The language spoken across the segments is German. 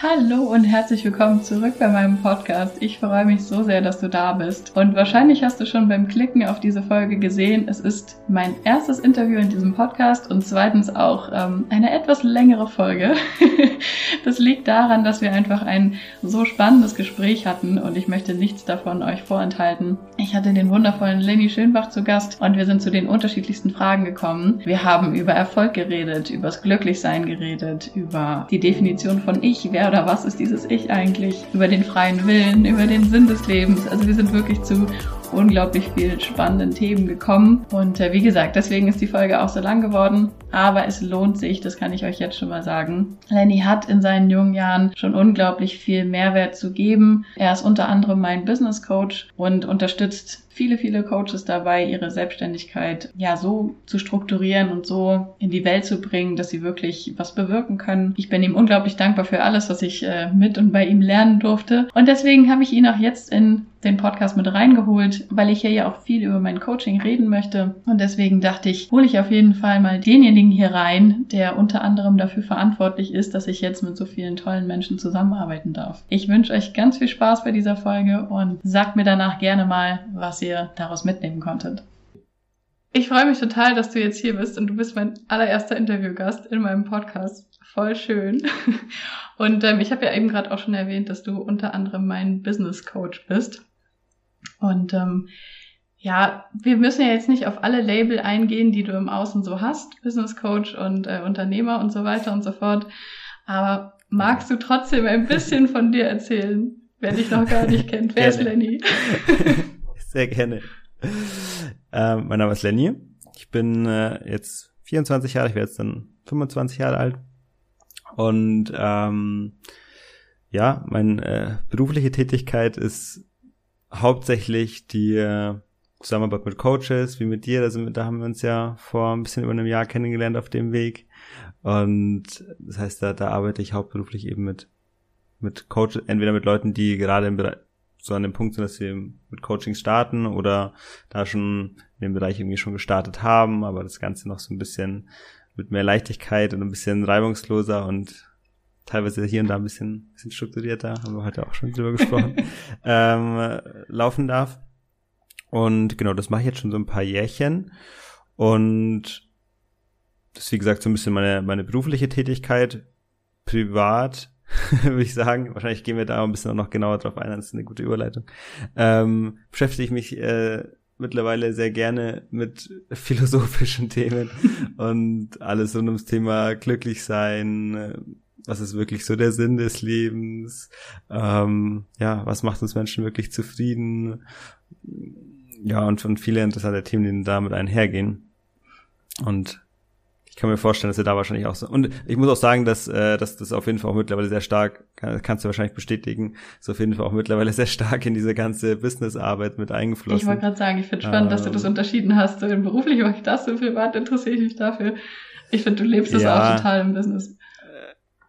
Hallo und herzlich willkommen zurück bei meinem Podcast. Ich freue mich so sehr, dass du da bist. Und wahrscheinlich hast du schon beim Klicken auf diese Folge gesehen, es ist mein erstes Interview in diesem Podcast und zweitens auch ähm, eine etwas längere Folge. das liegt daran, dass wir einfach ein so spannendes Gespräch hatten und ich möchte nichts davon euch vorenthalten. Ich hatte den wundervollen Lenny Schönbach zu Gast und wir sind zu den unterschiedlichsten Fragen gekommen. Wir haben über Erfolg geredet, übers Glücklichsein geredet, über die Definition von Ich, wer oder was ist dieses Ich eigentlich, über den freien Willen, über den Sinn des Lebens. Also wir sind wirklich zu unglaublich viel spannenden Themen gekommen. Und äh, wie gesagt, deswegen ist die Folge auch so lang geworden. Aber es lohnt sich, das kann ich euch jetzt schon mal sagen. Lenny hat in seinen jungen Jahren schon unglaublich viel Mehrwert zu geben. Er ist unter anderem mein Business Coach und unterstützt viele, viele Coaches dabei, ihre Selbstständigkeit ja so zu strukturieren und so in die Welt zu bringen, dass sie wirklich was bewirken können. Ich bin ihm unglaublich dankbar für alles, was ich äh, mit und bei ihm lernen durfte. Und deswegen habe ich ihn auch jetzt in den Podcast mit reingeholt, weil ich hier ja auch viel über mein Coaching reden möchte. Und deswegen dachte ich, hole ich auf jeden Fall mal denjenigen hier rein, der unter anderem dafür verantwortlich ist, dass ich jetzt mit so vielen tollen Menschen zusammenarbeiten darf. Ich wünsche euch ganz viel Spaß bei dieser Folge und sagt mir danach gerne mal, was ihr daraus mitnehmen konntet. Ich freue mich total, dass du jetzt hier bist und du bist mein allererster Interviewgast in meinem Podcast. Voll schön. Und ähm, ich habe ja eben gerade auch schon erwähnt, dass du unter anderem mein Business Coach bist. Und ähm, ja, wir müssen ja jetzt nicht auf alle Label eingehen, die du im Außen so hast, Business Coach und äh, Unternehmer und so weiter und so fort. Aber magst du trotzdem ein bisschen von dir erzählen, wer dich noch gar nicht kennt? Wer ist Lenny? Sehr gerne. Ähm, mein Name ist Lenny. Ich bin äh, jetzt 24 Jahre, ich werde jetzt dann 25 Jahre alt. Und ähm, ja, meine äh, berufliche Tätigkeit ist hauptsächlich die äh, Zusammenarbeit mit Coaches, wie mit dir. Da, sind, da haben wir uns ja vor ein bisschen über einem Jahr kennengelernt auf dem Weg. Und das heißt, da, da arbeite ich hauptberuflich eben mit, mit Coaches, entweder mit Leuten, die gerade im Bereich so an dem Punkt sind, dass wir mit Coaching starten oder da schon in dem Bereich irgendwie schon gestartet haben, aber das Ganze noch so ein bisschen mit mehr Leichtigkeit und ein bisschen reibungsloser und teilweise hier und da ein bisschen, bisschen strukturierter, haben wir heute auch schon drüber gesprochen, ähm, laufen darf. Und genau, das mache ich jetzt schon so ein paar Jährchen. Und das ist, wie gesagt, so ein bisschen meine, meine berufliche Tätigkeit. Privat würde ich sagen. Wahrscheinlich gehen wir da ein bisschen noch genauer drauf ein, das ist eine gute Überleitung. Ähm, beschäftige ich mich äh, mittlerweile sehr gerne mit philosophischen Themen und alles rund ums Thema glücklich sein, was ist wirklich so der Sinn des Lebens, ähm, ja, was macht uns Menschen wirklich zufrieden, ja, und, und viele interessante Themen, die damit einhergehen. Und kann mir vorstellen, dass er da wahrscheinlich auch so. Und ich muss auch sagen, dass, äh, dass das auf jeden Fall auch mittlerweile sehr stark, kann, kannst du wahrscheinlich bestätigen, ist auf jeden Fall auch mittlerweile sehr stark in diese ganze Businessarbeit mit eingeflossen. Ich wollte gerade sagen, ich finde spannend, ähm, dass du das ähm. unterschieden hast. Beruflich mache ich das, so privat interessiere ich mich dafür. Ich finde, du lebst das ja, auch total im Business.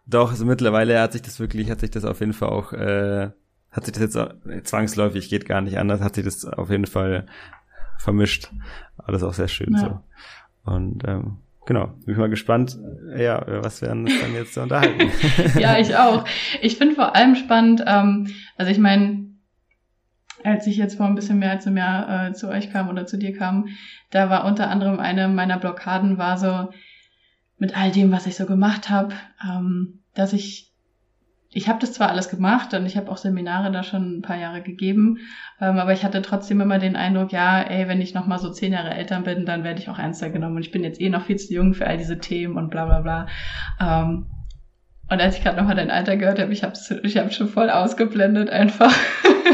Äh, doch, also mittlerweile hat sich das wirklich, hat sich das auf jeden Fall auch, äh, hat sich das jetzt auch, zwangsläufig, geht gar nicht anders, hat sich das auf jeden Fall vermischt. Alles auch sehr schön ja. so. Und ähm, genau, bin ich mal gespannt, ja, was werden uns dann jetzt unterhalten. ja, ich auch. Ich finde vor allem spannend, ähm, also ich meine, als ich jetzt vor ein bisschen mehr als einem Jahr äh, zu euch kam oder zu dir kam, da war unter anderem eine meiner Blockaden war so mit all dem, was ich so gemacht habe, ähm, dass ich ich habe das zwar alles gemacht und ich habe auch Seminare da schon ein paar Jahre gegeben, ähm, aber ich hatte trotzdem immer den Eindruck, ja, ey, wenn ich noch mal so zehn Jahre älter bin, dann werde ich auch ernster genommen und ich bin jetzt eh noch viel zu jung für all diese Themen und bla bla bla. Ähm, und als ich gerade noch mal dein Alter gehört habe, ich habe ich hab schon voll ausgeblendet einfach.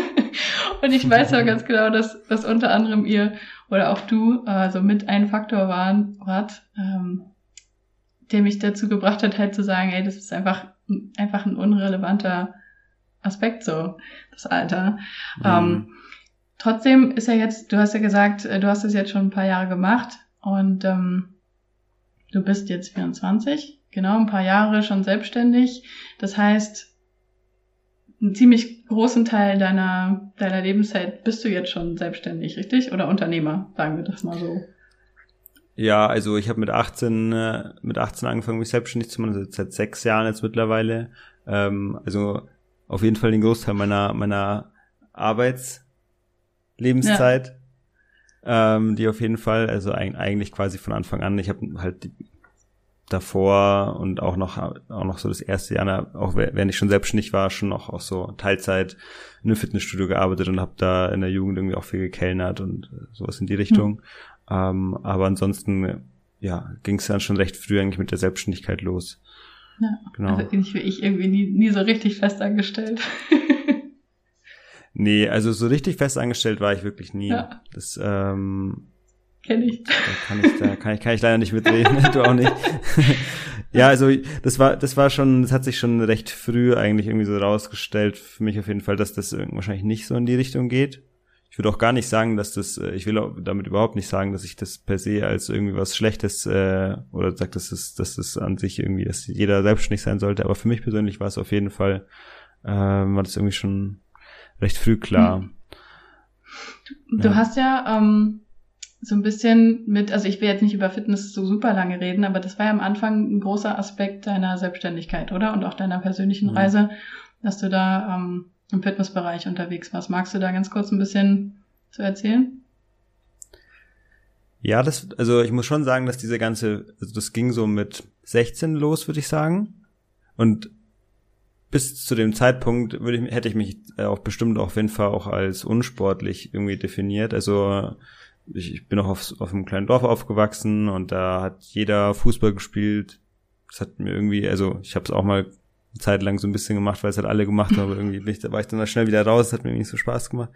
und ich weiß ja ganz genau, dass, dass unter anderem ihr oder auch du äh, so mit ein Faktor waren, wart, ähm, der mich dazu gebracht hat, halt zu sagen, ey, das ist einfach einfach ein unrelevanter Aspekt so, das Alter. Mhm. Ähm, trotzdem ist ja jetzt, du hast ja gesagt, äh, du hast es jetzt schon ein paar Jahre gemacht und ähm, du bist jetzt 24, genau, ein paar Jahre schon selbstständig. Das heißt, einen ziemlich großen Teil deiner, deiner Lebenszeit bist du jetzt schon selbstständig, richtig? Oder Unternehmer, sagen wir das mal so. Ja, also ich habe mit 18 äh, mit 18 angefangen, mich selbstständig zu machen, also seit sechs Jahren jetzt mittlerweile. Ähm, also auf jeden Fall den Großteil meiner, meiner Arbeitslebenszeit. Ja. Ähm, die auf jeden Fall, also eigentlich quasi von Anfang an. Ich habe halt die, davor und auch noch auch noch so das erste Jahr, auch während ich schon selbstständig war, schon noch auch so Teilzeit in einem Fitnessstudio gearbeitet und habe da in der Jugend irgendwie auch viel gekellnert und sowas in die Richtung. Ähm, aber ansonsten ja ging es dann schon recht früh eigentlich mit der Selbstständigkeit los. Ja, genau. Also ich, ich irgendwie nie, nie so richtig fest angestellt. nee, also so richtig fest angestellt war ich wirklich nie. Ja. Das ähm, Kenn ich. Da kann ich, da kann ich, kann ich leider nicht mitreden, du auch nicht. ja, also das war, das war schon, das hat sich schon recht früh eigentlich irgendwie so rausgestellt, für mich auf jeden Fall, dass das wahrscheinlich nicht so in die Richtung geht. Ich würde auch gar nicht sagen, dass das, äh, ich will damit überhaupt nicht sagen, dass ich das per se als irgendwie was Schlechtes äh, oder sagt, dass es, dass es an sich irgendwie, dass jeder selbstständig sein sollte. Aber für mich persönlich war es auf jeden Fall, äh, war das irgendwie schon recht früh klar. Hm. Du, ja. hast ja ähm, so ein bisschen mit, also ich will jetzt nicht über Fitness so super lange reden, aber das war ja am Anfang ein großer Aspekt deiner Selbstständigkeit, oder? Und auch deiner persönlichen mhm. Reise, dass du da ähm, im Fitnessbereich unterwegs warst. Magst du da ganz kurz ein bisschen zu erzählen? Ja, das, also ich muss schon sagen, dass diese ganze, also das ging so mit 16 los, würde ich sagen. Und bis zu dem Zeitpunkt würde ich, hätte ich mich auch bestimmt auf jeden Fall auch als unsportlich irgendwie definiert. Also ich, ich bin auch auf, auf einem kleinen Dorf aufgewachsen und da hat jeder Fußball gespielt. Das hat mir irgendwie, also ich habe es auch mal eine Zeit lang so ein bisschen gemacht, weil es halt alle gemacht haben, aber irgendwie bin ich, da war ich dann mal schnell wieder raus, hat mir nicht so Spaß gemacht.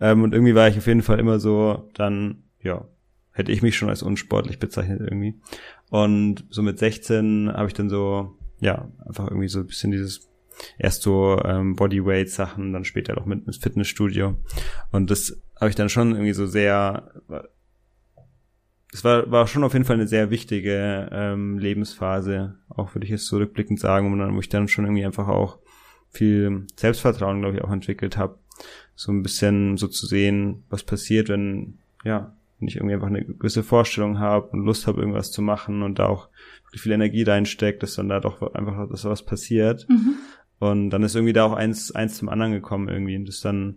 Ähm, und irgendwie war ich auf jeden Fall immer so, dann, ja, hätte ich mich schon als unsportlich bezeichnet irgendwie. Und so mit 16 habe ich dann so, ja, einfach irgendwie so ein bisschen dieses erst so ähm, Bodyweight-Sachen, dann später auch mit, mit Fitnessstudio. Und das habe ich dann schon irgendwie so sehr, es war, war schon auf jeden Fall eine sehr wichtige ähm, Lebensphase, auch würde ich jetzt zurückblickend sagen, wo ich dann schon irgendwie einfach auch viel Selbstvertrauen, glaube ich, auch entwickelt habe. So ein bisschen so zu sehen, was passiert, wenn, ja, wenn ich irgendwie einfach eine gewisse Vorstellung habe und Lust habe, irgendwas zu machen und da auch wirklich viel Energie reinsteckt, dass dann da doch einfach dass was passiert. Mhm. Und dann ist irgendwie da auch eins, eins zum anderen gekommen irgendwie. Und das dann,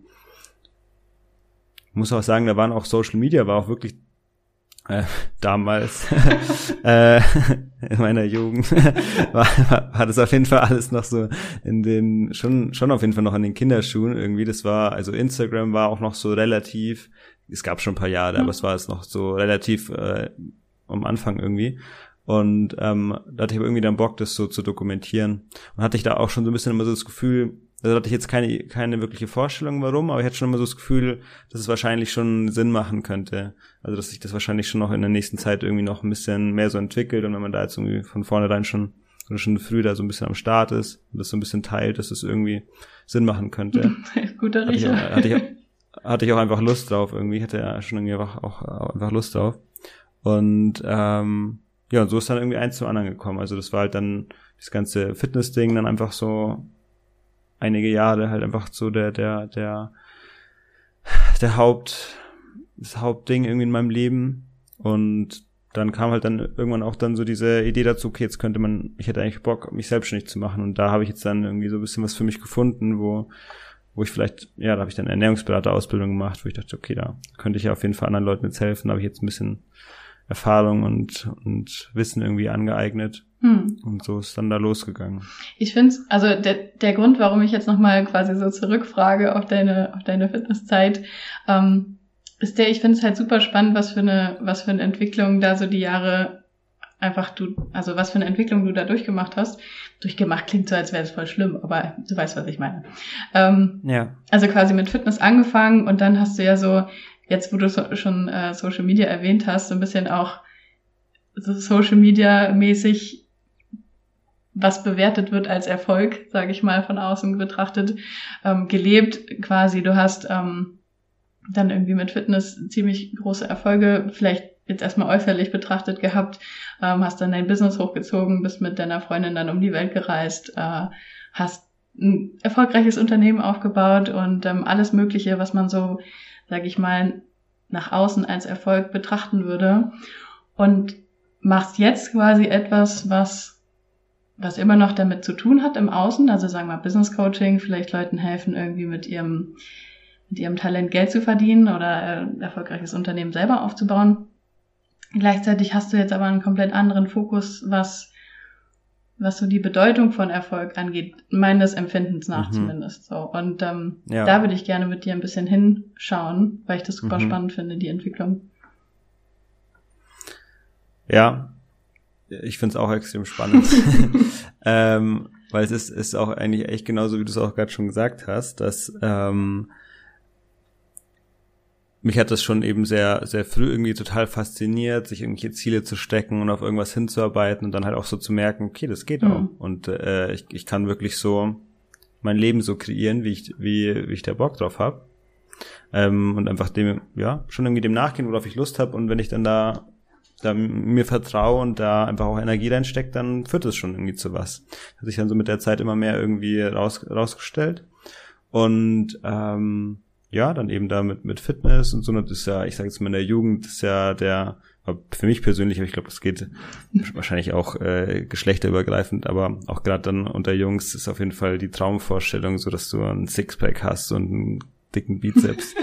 muss auch sagen, da waren auch Social Media, war auch wirklich äh, damals äh, in meiner Jugend war, war das auf jeden Fall alles noch so in den schon schon auf jeden Fall noch in den Kinderschuhen irgendwie das war also Instagram war auch noch so relativ es gab schon ein paar Jahre mhm. aber es war es noch so relativ äh, am Anfang irgendwie und ähm, da hatte ich irgendwie dann Bock, das so zu dokumentieren. Und hatte ich da auch schon so ein bisschen immer so das Gefühl, also hatte ich jetzt keine, keine wirkliche Vorstellung, warum, aber ich hatte schon immer so das Gefühl, dass es wahrscheinlich schon Sinn machen könnte. Also dass sich das wahrscheinlich schon noch in der nächsten Zeit irgendwie noch ein bisschen mehr so entwickelt und wenn man da jetzt irgendwie von vornherein schon oder schon früh da so ein bisschen am Start ist und das so ein bisschen teilt, dass es irgendwie Sinn machen könnte. Guter Riecher. Hatte ich, hatte, ich, hatte ich auch einfach Lust drauf irgendwie, ich hatte ja schon irgendwie einfach auch einfach Lust drauf. Und ähm, ja, und so ist dann irgendwie eins zum anderen gekommen. Also das war halt dann das ganze Fitness-Ding dann einfach so einige Jahre halt einfach so der, der, der, der Haupt, das Hauptding irgendwie in meinem Leben. Und dann kam halt dann irgendwann auch dann so diese Idee dazu, okay, jetzt könnte man, ich hätte eigentlich Bock, mich selbstständig zu machen. Und da habe ich jetzt dann irgendwie so ein bisschen was für mich gefunden, wo, wo ich vielleicht, ja, da habe ich dann Ernährungsberaterausbildung gemacht, wo ich dachte, okay, da könnte ich ja auf jeden Fall anderen Leuten jetzt helfen. Da habe ich jetzt ein bisschen Erfahrung und, und Wissen irgendwie angeeignet. Hm. Und so ist dann da losgegangen. Ich finde also der, der Grund, warum ich jetzt nochmal quasi so zurückfrage auf deine, auf deine Fitnesszeit, ähm, ist der, ich finde es halt super spannend, was für eine, was für eine Entwicklung da so die Jahre einfach du, also was für eine Entwicklung du da durchgemacht hast. Durchgemacht klingt so, als wäre es voll schlimm, aber du weißt, was ich meine. Ähm, ja. Also quasi mit Fitness angefangen und dann hast du ja so jetzt, wo du so, schon äh, Social Media erwähnt hast, so ein bisschen auch so Social Media mäßig was bewertet wird als Erfolg, sage ich mal, von außen betrachtet, ähm, gelebt quasi. Du hast ähm, dann irgendwie mit Fitness ziemlich große Erfolge, vielleicht jetzt erstmal äußerlich betrachtet gehabt, ähm, hast dann dein Business hochgezogen, bist mit deiner Freundin dann um die Welt gereist, äh, hast ein erfolgreiches Unternehmen aufgebaut und ähm, alles Mögliche, was man so sage ich mal, nach außen als Erfolg betrachten würde und machst jetzt quasi etwas, was was immer noch damit zu tun hat im Außen, also sagen wir Business Coaching, vielleicht Leuten helfen, irgendwie mit ihrem, mit ihrem Talent Geld zu verdienen oder äh, erfolgreiches Unternehmen selber aufzubauen. Gleichzeitig hast du jetzt aber einen komplett anderen Fokus, was, was so die Bedeutung von Erfolg angeht, meines Empfindens nach mhm. zumindest. So. Und ähm, ja. da würde ich gerne mit dir ein bisschen hinschauen, weil ich das super mhm. spannend finde, die Entwicklung. Ja, ich finde es auch extrem spannend. ähm, weil es ist, ist auch eigentlich echt genauso, wie du es auch gerade schon gesagt hast, dass ähm, mich hat das schon eben sehr, sehr früh irgendwie total fasziniert, sich irgendwelche Ziele zu stecken und auf irgendwas hinzuarbeiten und dann halt auch so zu merken, okay, das geht mhm. auch. Und äh, ich, ich kann wirklich so mein Leben so kreieren, wie ich, wie, wie ich da Bock drauf habe. Ähm, und einfach dem, ja, schon irgendwie dem nachgehen, worauf ich Lust habe. Und wenn ich dann da da mir vertraue und da einfach auch Energie reinsteckt, dann führt es schon irgendwie zu was. Hat sich dann so mit der Zeit immer mehr irgendwie raus, rausgestellt. Und ähm, ja, dann eben da mit, mit Fitness und so, das ist ja, ich sage jetzt mal in der Jugend, ist ja der, für mich persönlich, aber ich glaube, das geht wahrscheinlich auch äh, geschlechterübergreifend, aber auch gerade dann unter Jungs ist auf jeden Fall die Traumvorstellung, so dass du ein Sixpack hast und ein dicken Bizeps.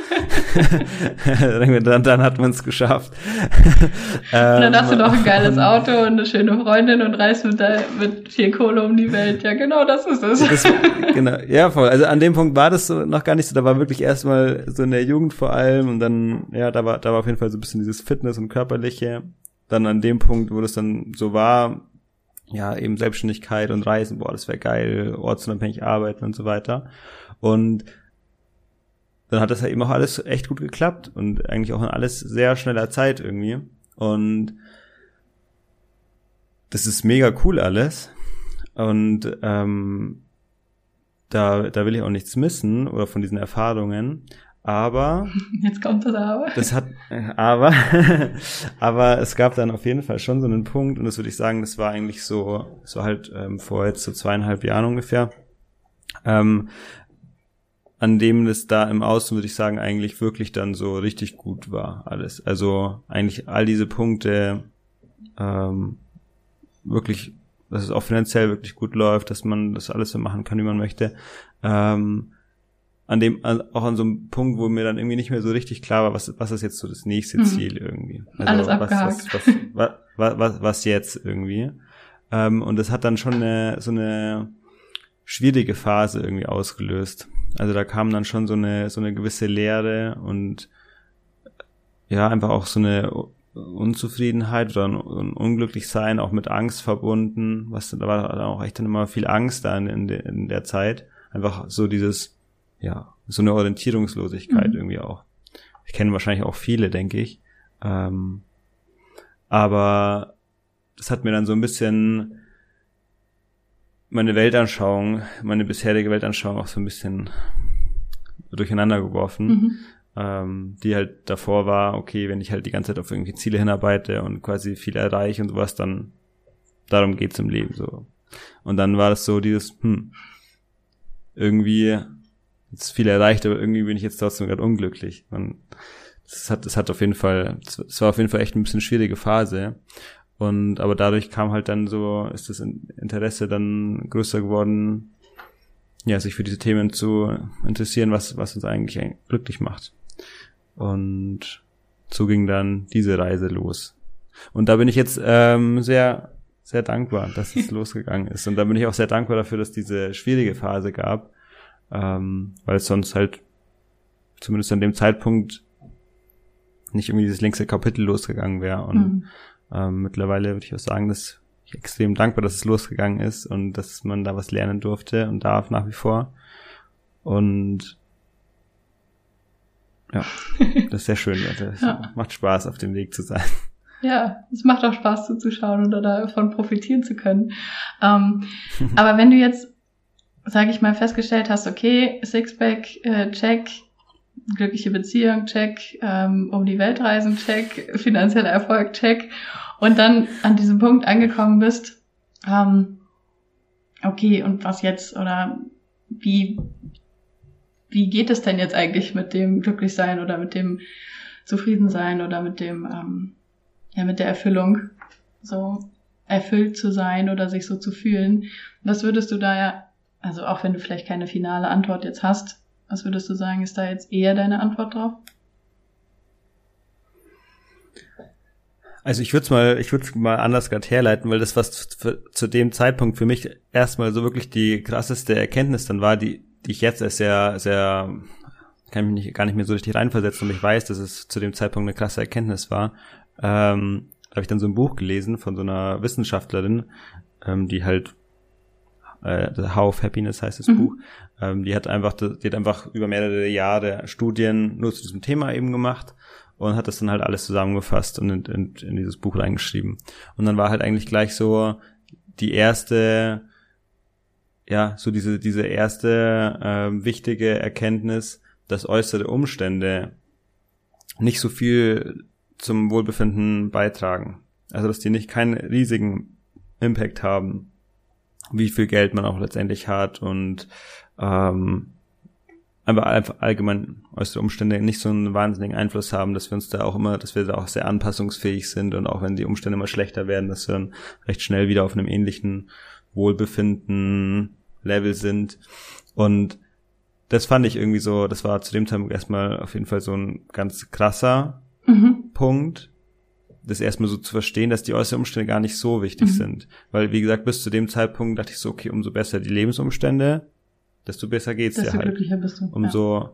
dann, dann hat man es geschafft. und dann hast du noch ein geiles ähm, Auto und eine schöne Freundin und reist mit, der, mit viel Kohle um die Welt. Ja, genau, das ist es. Das, genau, ja, voll. Also an dem Punkt war das so noch gar nicht so. Da war wirklich erstmal so in der Jugend vor allem und dann, ja, da war, da war auf jeden Fall so ein bisschen dieses Fitness und Körperliche. Dann an dem Punkt, wo das dann so war, ja, eben Selbstständigkeit und Reisen, boah, das wäre geil, ortsunabhängig arbeiten und so weiter. Und dann hat das ja eben auch alles echt gut geklappt und eigentlich auch in alles sehr schneller Zeit irgendwie. Und das ist mega cool alles. Und ähm, da, da will ich auch nichts missen oder von diesen Erfahrungen. Aber jetzt kommt das aber. Das hat aber aber es gab dann auf jeden Fall schon so einen Punkt und das würde ich sagen, das war eigentlich so so halt ähm, vor jetzt so zweieinhalb Jahren ungefähr, ähm, an dem es da im Außen, würde ich sagen, eigentlich wirklich dann so richtig gut war, alles. Also eigentlich all diese Punkte ähm, wirklich, dass es auch finanziell wirklich gut läuft, dass man das alles so machen kann, wie man möchte. Ähm, an dem, auch an so einem Punkt, wo mir dann irgendwie nicht mehr so richtig klar war, was, was ist jetzt so das nächste mhm. Ziel irgendwie. Also alles abgehakt. Was, was, was, was, was jetzt irgendwie. Ähm, und das hat dann schon eine, so eine schwierige Phase irgendwie ausgelöst. Also da kam dann schon so eine, so eine gewisse Leere und ja, einfach auch so eine Unzufriedenheit oder ein, ein Unglücklichsein, auch mit Angst verbunden. Was, da war dann auch echt dann immer viel Angst da in, de, in der Zeit. Einfach so dieses, ja, so eine Orientierungslosigkeit mhm. irgendwie auch. Ich kenne wahrscheinlich auch viele, denke ich. Ähm, aber das hat mir dann so ein bisschen meine Weltanschauung, meine bisherige Weltanschauung auch so ein bisschen durcheinander geworfen. Mhm. Ähm, die halt davor war, okay, wenn ich halt die ganze Zeit auf irgendwie Ziele hinarbeite und quasi viel erreiche und sowas, dann darum geht's im Leben so. Und dann war das so dieses, hm, irgendwie jetzt viel erreicht, aber irgendwie bin ich jetzt trotzdem gerade unglücklich. Und das hat, das hat auf jeden Fall, es war auf jeden Fall echt ein bisschen schwierige Phase. Und aber dadurch kam halt dann so, ist das Interesse dann größer geworden, ja, sich für diese Themen zu interessieren, was, was uns eigentlich glücklich macht. Und so ging dann diese Reise los. Und da bin ich jetzt ähm, sehr, sehr dankbar, dass es losgegangen ist. Und da bin ich auch sehr dankbar dafür, dass diese schwierige Phase gab, ähm, weil es sonst halt zumindest an dem Zeitpunkt nicht irgendwie dieses längste Kapitel losgegangen wäre. Und mhm. Ähm, mittlerweile würde ich auch sagen, dass ich extrem dankbar, dass es losgegangen ist und dass man da was lernen durfte und darf nach wie vor. Und ja, das ist sehr schön. Das ja. macht Spaß, auf dem Weg zu sein. Ja, es macht auch Spaß zuzuschauen oder davon profitieren zu können. Ähm, aber wenn du jetzt, sage ich mal, festgestellt hast, okay, Sixpack, äh, check, glückliche Beziehung, check, ähm, um die Welt reisen, check, finanzieller Erfolg, check. Und dann an diesem Punkt angekommen bist, ähm, okay, und was jetzt? Oder wie, wie geht es denn jetzt eigentlich mit dem Glücklichsein oder mit dem Zufriedensein oder mit dem, ähm, ja, mit der Erfüllung? So, erfüllt zu sein oder sich so zu fühlen. Was würdest du da ja, also auch wenn du vielleicht keine finale Antwort jetzt hast, was würdest du sagen, ist da jetzt eher deine Antwort drauf? Also ich würde es mal, ich würde mal anders gerade herleiten, weil das was zu dem Zeitpunkt für mich erstmal so wirklich die krasseste Erkenntnis dann war, die, die ich jetzt als sehr, sehr, kann mich nicht, gar nicht mehr so richtig reinversetzen und ich weiß, dass es zu dem Zeitpunkt eine krasse Erkenntnis war. Ähm, habe ich dann so ein Buch gelesen von so einer Wissenschaftlerin, ähm, die halt äh, The How of Happiness heißt das mhm. Buch. Ähm, die hat einfach, die hat einfach über mehrere Jahre Studien nur zu diesem Thema eben gemacht und hat das dann halt alles zusammengefasst und in, in, in dieses Buch reingeschrieben. Und dann war halt eigentlich gleich so die erste, ja, so diese, diese erste äh, wichtige Erkenntnis, dass äußere Umstände nicht so viel zum Wohlbefinden beitragen. Also dass die nicht keinen riesigen Impact haben, wie viel Geld man auch letztendlich hat und ähm, aber einfach allgemein äußere Umstände nicht so einen wahnsinnigen Einfluss haben, dass wir uns da auch immer, dass wir da auch sehr anpassungsfähig sind und auch wenn die Umstände immer schlechter werden, dass wir dann recht schnell wieder auf einem ähnlichen Wohlbefinden Level sind. Und das fand ich irgendwie so, das war zu dem Zeitpunkt erstmal auf jeden Fall so ein ganz krasser mhm. Punkt, das erstmal so zu verstehen, dass die äußeren Umstände gar nicht so wichtig mhm. sind. Weil, wie gesagt, bis zu dem Zeitpunkt dachte ich so, okay, umso besser die Lebensumstände, desto besser geht's desto dir halt. Glücklicher bist du. Umso, ja.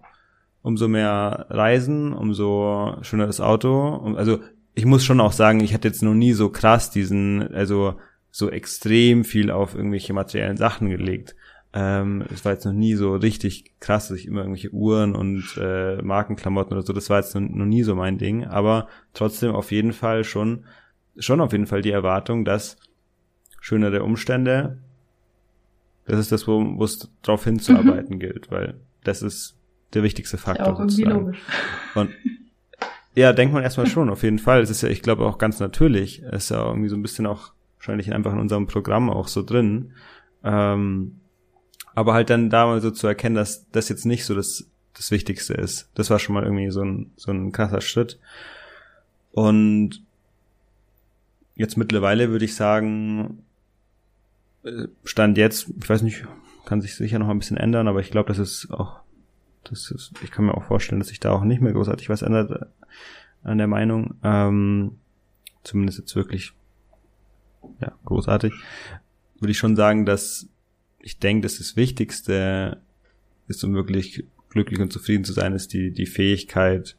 umso mehr Reisen, umso schöner das Auto. Also ich muss schon auch sagen, ich hatte jetzt noch nie so krass diesen, also so extrem viel auf irgendwelche materiellen Sachen gelegt. Ähm, es war jetzt noch nie so richtig krass, dass ich immer irgendwelche Uhren und äh, Markenklamotten oder so, das war jetzt noch, noch nie so mein Ding, aber trotzdem auf jeden Fall schon, schon auf jeden Fall die Erwartung, dass schönere Umstände das ist das, wo wo es darauf hinzuarbeiten mhm. gilt, weil das ist der wichtigste Faktor. Ja, auch irgendwie sozusagen. logisch. Und ja, denkt man erstmal schon, auf jeden Fall. Es ist ja, ich glaube, auch ganz natürlich. Es ist ja irgendwie so ein bisschen auch wahrscheinlich einfach in unserem Programm auch so drin. Ähm, aber halt dann da mal so zu erkennen, dass das jetzt nicht so das, das Wichtigste ist. Das war schon mal irgendwie so ein, so ein krasser Schritt. Und jetzt mittlerweile würde ich sagen, Stand jetzt, ich weiß nicht, kann sich sicher noch ein bisschen ändern, aber ich glaube, das ist auch, das ist, ich kann mir auch vorstellen, dass sich da auch nicht mehr großartig was ändert äh, an der Meinung. Ähm, zumindest jetzt wirklich, ja, großartig. Würde ich schon sagen, dass ich denke, dass das Wichtigste ist, um wirklich glücklich und zufrieden zu sein, ist die, die Fähigkeit,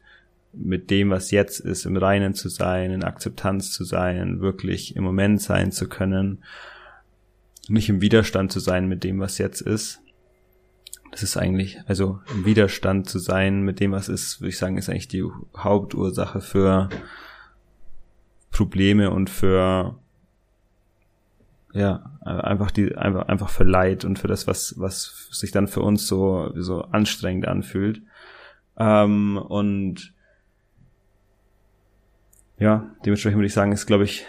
mit dem, was jetzt ist, im Reinen zu sein, in Akzeptanz zu sein, wirklich im Moment sein zu können nicht im Widerstand zu sein mit dem, was jetzt ist. Das ist eigentlich, also im Widerstand zu sein mit dem, was ist, würde ich sagen, ist eigentlich die Hauptursache für Probleme und für ja, einfach die, einfach, einfach für Leid und für das, was, was sich dann für uns so, so anstrengend anfühlt. Ähm, und ja, dementsprechend würde ich sagen, ist, glaube ich,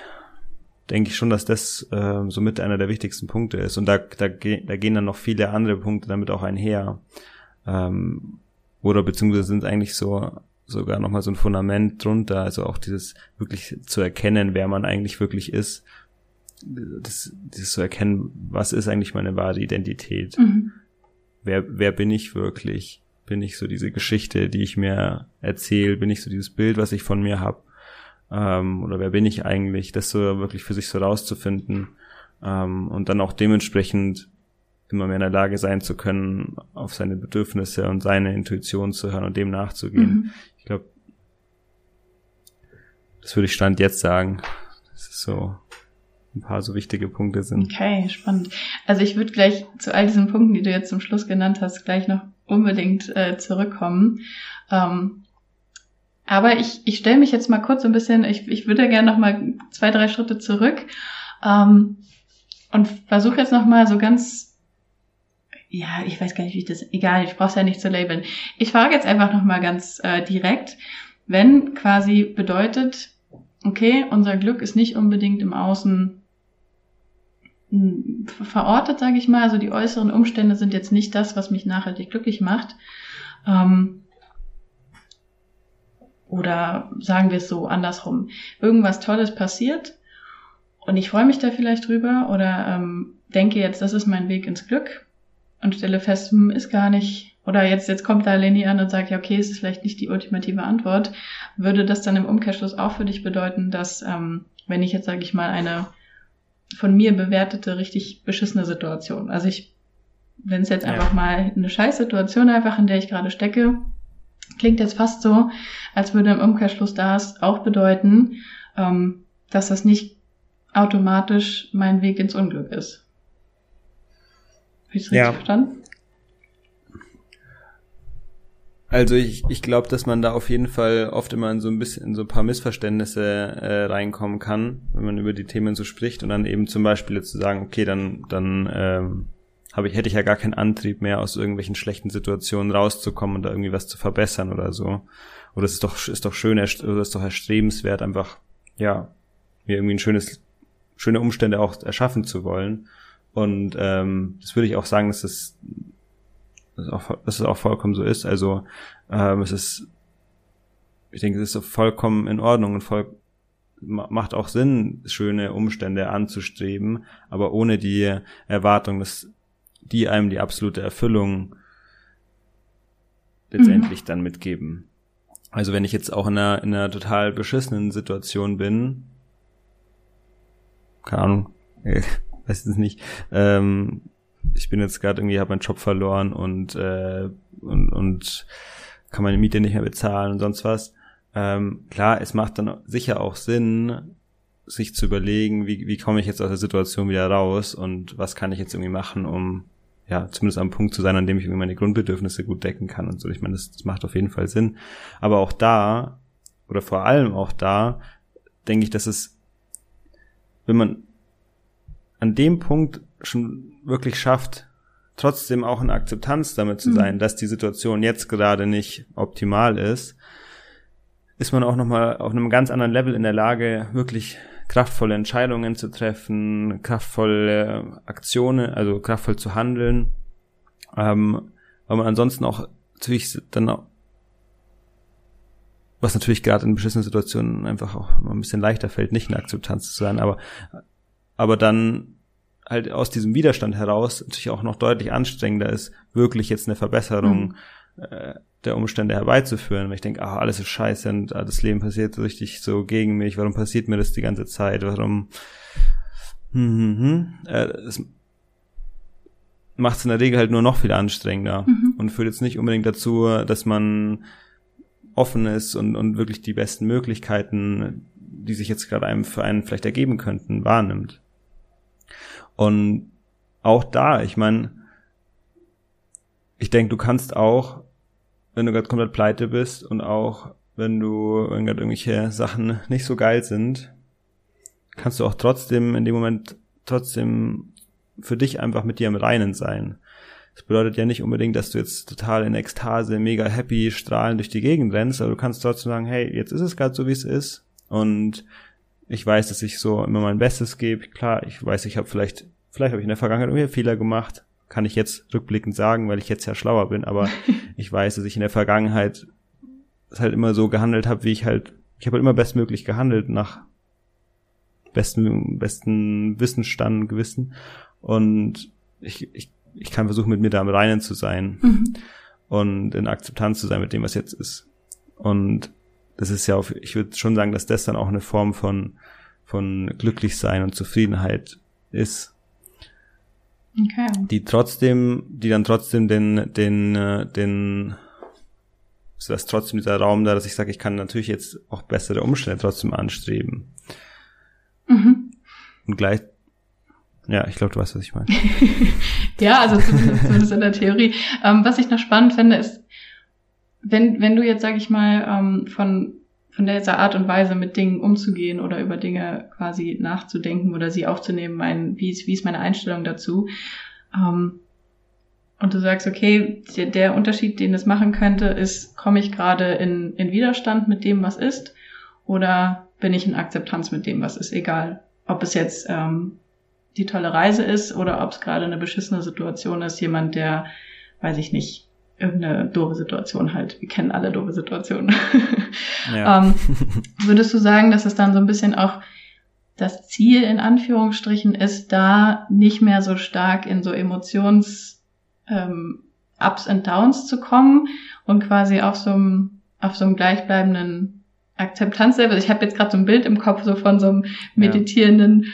denke ich schon, dass das äh, somit einer der wichtigsten Punkte ist. Und da, da, da gehen dann noch viele andere Punkte damit auch einher. Ähm, oder beziehungsweise sind eigentlich so sogar nochmal so ein Fundament drunter, also auch dieses wirklich zu erkennen, wer man eigentlich wirklich ist. Das, dieses zu erkennen, was ist eigentlich meine wahre Identität? Mhm. Wer, wer bin ich wirklich? Bin ich so diese Geschichte, die ich mir erzähle? Bin ich so dieses Bild, was ich von mir habe? ähm, oder wer bin ich eigentlich, das so wirklich für sich so rauszufinden ähm, und dann auch dementsprechend immer mehr in der Lage sein zu können, auf seine Bedürfnisse und seine Intuition zu hören und dem nachzugehen. Mhm. Ich glaube, das würde ich Stand jetzt sagen. Das ist so ein paar so wichtige Punkte sind. Okay, spannend. Also ich würde gleich zu all diesen Punkten, die du jetzt zum Schluss genannt hast, gleich noch unbedingt äh, zurückkommen. Ähm, aber ich, ich stelle mich jetzt mal kurz ein bisschen, ich, ich würde gerne noch mal zwei, drei Schritte zurück ähm, und versuche jetzt noch mal so ganz, ja, ich weiß gar nicht, wie ich das, egal, ich brauche es ja nicht zu labeln. Ich frage jetzt einfach noch mal ganz äh, direkt, wenn quasi bedeutet, okay, unser Glück ist nicht unbedingt im Außen verortet, sage ich mal. Also die äußeren Umstände sind jetzt nicht das, was mich nachhaltig glücklich macht. Ähm, oder sagen wir es so andersrum, irgendwas Tolles passiert und ich freue mich da vielleicht drüber oder ähm, denke jetzt, das ist mein Weg ins Glück und stelle fest, hm, ist gar nicht, oder jetzt, jetzt kommt da Leni an und sagt, ja, okay, es ist vielleicht nicht die ultimative Antwort, würde das dann im Umkehrschluss auch für dich bedeuten, dass, ähm, wenn ich jetzt, sage ich mal, eine von mir bewertete, richtig beschissene Situation, also ich, wenn es jetzt ja. einfach mal eine Scheißsituation einfach, in der ich gerade stecke, klingt jetzt fast so, als würde im Umkehrschluss das auch bedeuten, ähm, dass das nicht automatisch mein Weg ins Unglück ist. Habe ich das ja. richtig verstanden? Also ich, ich glaube, dass man da auf jeden Fall oft immer in so ein bisschen in so ein paar Missverständnisse äh, reinkommen kann, wenn man über die Themen so spricht und dann eben zum Beispiel jetzt zu sagen, okay, dann dann ähm, habe ich hätte ich ja gar keinen Antrieb mehr aus irgendwelchen schlechten Situationen rauszukommen und da irgendwie was zu verbessern oder so. Oder es ist doch ist doch schön, oder ist doch erstrebenswert einfach ja mir irgendwie ein schönes schöne Umstände auch erschaffen zu wollen. Und ähm, das würde ich auch sagen, dass es, dass, auch, dass es auch vollkommen so ist. Also ähm, es ist, ich denke, es ist vollkommen in Ordnung und voll, macht auch Sinn, schöne Umstände anzustreben, aber ohne die Erwartung, dass die einem die absolute Erfüllung letztendlich mhm. dann mitgeben. Also wenn ich jetzt auch in einer, in einer total beschissenen Situation bin, keine Ahnung, weiß es nicht, ähm, ich bin jetzt gerade irgendwie, habe meinen Job verloren und, äh, und, und kann meine Miete nicht mehr bezahlen und sonst was. Ähm, klar, es macht dann sicher auch Sinn, sich zu überlegen, wie, wie komme ich jetzt aus der Situation wieder raus und was kann ich jetzt irgendwie machen, um ja, zumindest am Punkt zu sein, an dem ich irgendwie meine Grundbedürfnisse gut decken kann und so. Ich meine, das, das macht auf jeden Fall Sinn. Aber auch da, oder vor allem auch da, denke ich, dass es wenn man an dem Punkt schon wirklich schafft, trotzdem auch in Akzeptanz damit zu mhm. sein, mhm. dass die Situation jetzt gerade nicht optimal ist, ist man auch nochmal auf einem ganz anderen Level in der Lage, wirklich kraftvolle Entscheidungen zu treffen, kraftvolle Aktionen, also kraftvoll zu handeln, ähm, weil man ansonsten auch natürlich dann auch was natürlich gerade in beschissenen Situationen einfach auch ein bisschen leichter fällt, nicht in Akzeptanz zu sein, aber, aber dann halt aus diesem Widerstand heraus natürlich auch noch deutlich anstrengender ist, wirklich jetzt eine Verbesserung mhm. äh, der Umstände herbeizuführen. Weil ich denke, ah, alles ist scheiße und ah, das Leben passiert so richtig so gegen mich, warum passiert mir das die ganze Zeit, warum hm, hm, hm. Äh, es macht es in der Regel halt nur noch viel anstrengender mhm. und führt jetzt nicht unbedingt dazu, dass man offen ist und, und wirklich die besten Möglichkeiten, die sich jetzt gerade einem für einen vielleicht ergeben könnten, wahrnimmt. Und auch da, ich meine, ich denke, du kannst auch, wenn du gerade komplett pleite bist und auch wenn du wenn irgendwelche Sachen nicht so geil sind, kannst du auch trotzdem in dem Moment trotzdem für dich einfach mit dir im Reinen sein. Das bedeutet ja nicht unbedingt, dass du jetzt total in Ekstase, mega happy, strahlend durch die Gegend rennst, aber du kannst trotzdem sagen, hey, jetzt ist es gerade so, wie es ist. Und ich weiß, dass ich so immer mein Bestes gebe. Klar, ich weiß, ich habe vielleicht, vielleicht habe ich in der Vergangenheit irgendwie Fehler gemacht. Kann ich jetzt rückblickend sagen, weil ich jetzt ja schlauer bin, aber ich weiß, dass ich in der Vergangenheit halt immer so gehandelt habe, wie ich halt, ich habe halt immer bestmöglich gehandelt nach besten, besten Wissensstand, Gewissen. Und ich, ich ich kann versuchen, mit mir da im Reinen zu sein mhm. und in Akzeptanz zu sein mit dem, was jetzt ist. Und das ist ja auch, ich würde schon sagen, dass das dann auch eine Form von, von Glücklichsein und Zufriedenheit ist. Okay. Die trotzdem, die dann trotzdem den, den, äh, den, so dass trotzdem dieser Raum da, dass ich sage, ich kann natürlich jetzt auch bessere Umstände trotzdem anstreben. Mhm. Und gleich, ja, ich glaube, du weißt, was ich meine. ja, also zumindest, zumindest in der Theorie. Ähm, was ich noch spannend finde, ist, wenn, wenn du jetzt, sag ich mal, ähm, von, von dieser Art und Weise mit Dingen umzugehen oder über Dinge quasi nachzudenken oder sie aufzunehmen, mein, wie, ist, wie ist meine Einstellung dazu, ähm, und du sagst, okay, der, der Unterschied, den es machen könnte, ist, komme ich gerade in, in Widerstand mit dem, was ist, oder bin ich in Akzeptanz mit dem, was ist, egal. Ob es jetzt ähm, die tolle Reise ist oder ob es gerade eine beschissene Situation ist, jemand, der, weiß ich nicht, irgendeine doofe Situation halt. Wir kennen alle doofe Situationen. Ja. ähm, würdest du sagen, dass es dann so ein bisschen auch das Ziel in Anführungsstrichen ist, da nicht mehr so stark in so Emotions ähm, Ups and Downs zu kommen und quasi auf so einem, auf so einem gleichbleibenden Akzeptanzlevel. Ich habe jetzt gerade so ein Bild im Kopf so von so einem meditierenden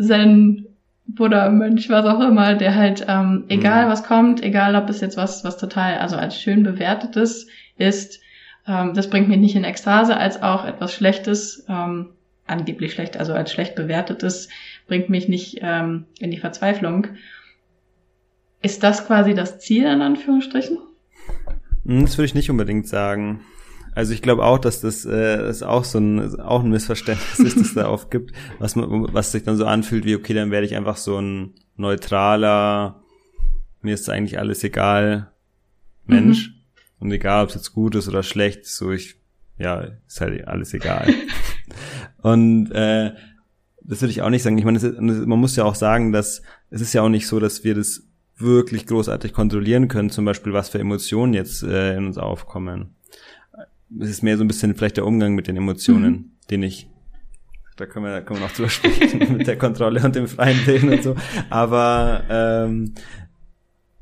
Zen Buddha, Mönch, was auch immer, der halt, ähm, egal mhm. was kommt, egal ob es jetzt was, was total, also als schön bewertetes ist, ähm, das bringt mich nicht in Ekstase, als auch etwas Schlechtes, ähm, angeblich schlecht, also als schlecht bewertetes, bringt mich nicht ähm, in die Verzweiflung. Ist das quasi das Ziel in Anführungsstrichen? Hm, das würde ich nicht unbedingt sagen. Also ich glaube auch, dass das, äh, das auch so ein auch ein Missverständnis ist, das da oft gibt, was man, was sich dann so anfühlt wie okay, dann werde ich einfach so ein neutraler, mir ist eigentlich alles egal Mensch mhm. und egal, ob es jetzt gut ist oder schlecht, so ich ja ist halt alles egal. und äh, das würde ich auch nicht sagen. Ich meine, ist, man muss ja auch sagen, dass es ist ja auch nicht so, dass wir das wirklich großartig kontrollieren können, zum Beispiel was für Emotionen jetzt äh, in uns aufkommen es ist mehr so ein bisschen vielleicht der Umgang mit den Emotionen, mhm. den ich da können wir, da können wir noch drüber sprechen mit der Kontrolle und dem freien Willen und so. Aber ähm,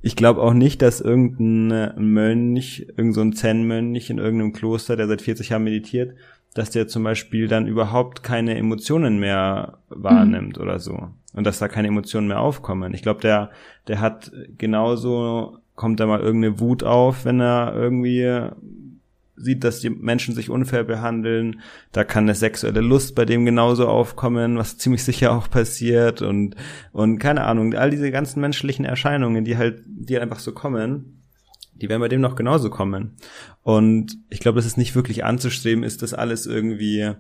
ich glaube auch nicht, dass irgendein Mönch, irgendein so Zen-Mönch in irgendeinem Kloster, der seit 40 Jahren meditiert, dass der zum Beispiel dann überhaupt keine Emotionen mehr wahrnimmt mhm. oder so. Und dass da keine Emotionen mehr aufkommen. Ich glaube, der, der hat genauso, kommt da mal irgendeine Wut auf, wenn er irgendwie sieht, dass die Menschen sich unfair behandeln. Da kann eine sexuelle Lust bei dem genauso aufkommen, was ziemlich sicher auch passiert und, und keine Ahnung, all diese ganzen menschlichen Erscheinungen, die halt, die einfach so kommen, die werden bei dem noch genauso kommen. Und ich glaube, dass es nicht wirklich anzustreben ist, dass alles irgendwie,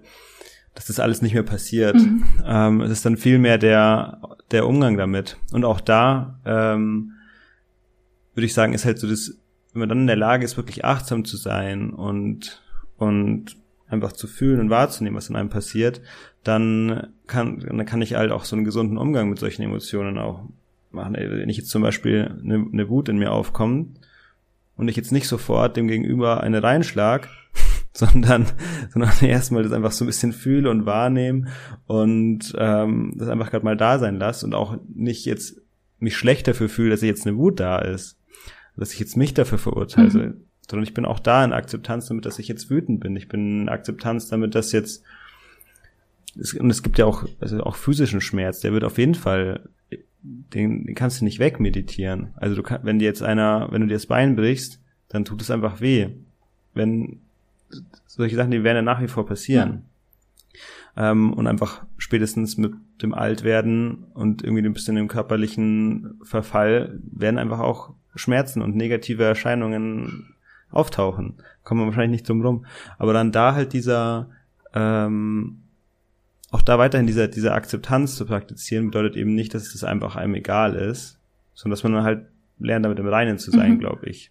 dass das alles nicht mehr passiert. Mhm. Ähm, es ist dann viel mehr der, der Umgang damit. Und auch da, ähm, würde ich sagen, ist halt so das wenn man dann in der Lage ist, wirklich achtsam zu sein und, und einfach zu fühlen und wahrzunehmen, was in einem passiert, dann kann, dann kann ich halt auch so einen gesunden Umgang mit solchen Emotionen auch machen. Wenn ich jetzt zum Beispiel eine, eine Wut in mir aufkommt und ich jetzt nicht sofort dem Gegenüber eine reinschlag, sondern, sondern erstmal das einfach so ein bisschen fühle und wahrnehme und ähm, das einfach gerade mal da sein lasse und auch nicht jetzt mich schlecht dafür fühle, dass jetzt eine Wut da ist, dass ich jetzt mich dafür verurteile, mhm. sondern ich bin auch da in Akzeptanz damit, dass ich jetzt wütend bin. Ich bin in Akzeptanz damit, dass jetzt es, und es gibt ja auch also auch physischen Schmerz, der wird auf jeden Fall den, den kannst du nicht wegmeditieren. Also du kannst, wenn dir jetzt einer, wenn du dir das Bein brichst, dann tut es einfach weh. Wenn solche Sachen, die werden ja nach wie vor passieren. Ja. Ähm, und einfach spätestens mit dem Altwerden und irgendwie ein bisschen dem körperlichen Verfall werden einfach auch Schmerzen und negative Erscheinungen auftauchen. Kommen wir wahrscheinlich nicht drum rum. Aber dann da halt dieser, ähm, auch da weiterhin dieser, dieser Akzeptanz zu praktizieren, bedeutet eben nicht, dass es einfach einem egal ist, sondern dass man dann halt lernt, damit im Reinen zu sein, mhm. glaube ich.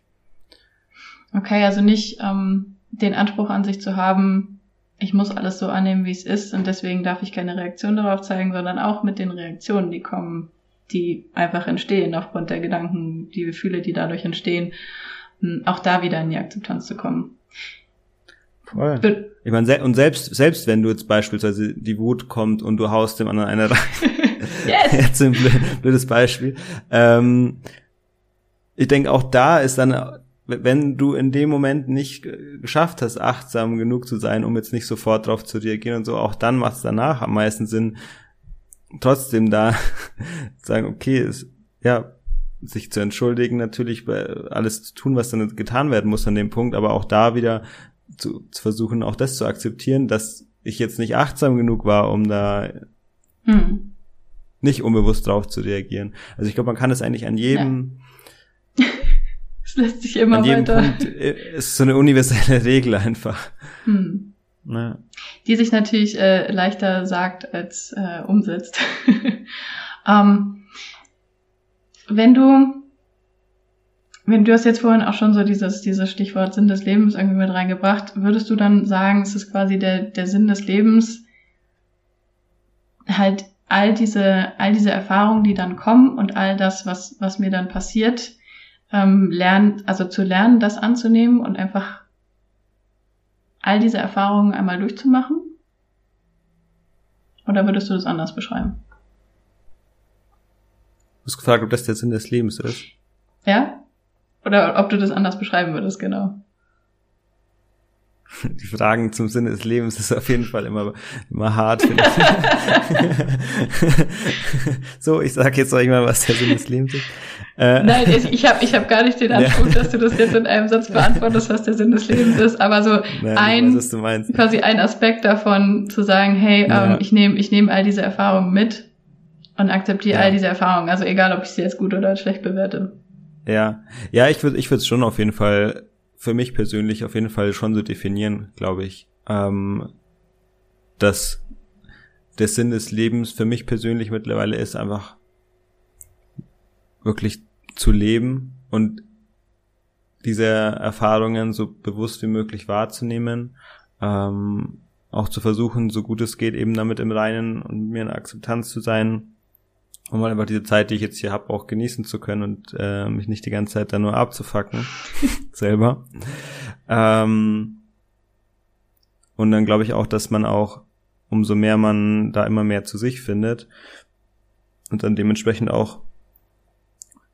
Okay, also nicht ähm, den Anspruch an sich zu haben, ich muss alles so annehmen, wie es ist und deswegen darf ich keine Reaktion darauf zeigen, sondern auch mit den Reaktionen, die kommen, die einfach entstehen aufgrund der Gedanken, die Gefühle, die dadurch entstehen, auch da wieder in die Akzeptanz zu kommen. Voll. Be ich meine, und selbst, selbst wenn du jetzt beispielsweise die Wut kommt und du haust dem anderen eine rein, yes. jetzt ein blödes Beispiel, ähm, ich denke auch da ist dann, wenn du in dem Moment nicht geschafft hast, achtsam genug zu sein, um jetzt nicht sofort darauf zu reagieren und so, auch dann macht es danach am meisten Sinn, trotzdem da sagen, okay, ist, ja, sich zu entschuldigen, natürlich alles zu tun, was dann getan werden muss an dem Punkt, aber auch da wieder zu, zu versuchen, auch das zu akzeptieren, dass ich jetzt nicht achtsam genug war, um da hm. nicht unbewusst drauf zu reagieren. Also ich glaube, man kann es eigentlich an jedem ja. Es lässt sich immer an jedem weiter. Punkt äh, ist so eine universelle Regel einfach. Hm. Ja. Die sich natürlich äh, leichter sagt als äh, umsetzt. ähm, wenn du, wenn du hast jetzt vorhin auch schon so dieses, dieses Stichwort Sinn des Lebens irgendwie mit reingebracht, würdest du dann sagen, es ist quasi der, der Sinn des Lebens, halt all diese, all diese Erfahrungen, die dann kommen und all das, was, was mir dann passiert, ähm, lernen, also zu lernen, das anzunehmen und einfach all diese Erfahrungen einmal durchzumachen? Oder würdest du das anders beschreiben? Du hast gefragt, ob das der Sinn des Lebens ist. Ja? Oder ob du das anders beschreiben würdest, genau. Die Fragen zum Sinne des Lebens ist auf jeden Fall immer, immer hart. so, ich sag jetzt euch mal, was der Sinn des Lebens ist. Äh, Nein, ich, ich habe ich hab gar nicht den Anspruch, ja. dass du das jetzt in einem Satz beantwortest, was der Sinn des Lebens ist, aber so Nein, ein, weiß, quasi ein Aspekt davon zu sagen, hey, ja. ähm, ich nehme ich nehm all diese Erfahrungen mit und akzeptiere ja. all diese Erfahrungen, also egal, ob ich sie jetzt gut oder schlecht bewerte. Ja, ja, ich würde, ich würde es schon auf jeden Fall für mich persönlich auf jeden Fall schon so definieren, glaube ich, ähm, dass der Sinn des Lebens für mich persönlich mittlerweile ist einfach wirklich zu leben und diese Erfahrungen so bewusst wie möglich wahrzunehmen, ähm, auch zu versuchen, so gut es geht, eben damit im Reinen und mir eine Akzeptanz zu sein um einfach diese Zeit, die ich jetzt hier habe, auch genießen zu können und äh, mich nicht die ganze Zeit da nur abzufacken selber. Ähm, und dann glaube ich auch, dass man auch, umso mehr man da immer mehr zu sich findet und dann dementsprechend auch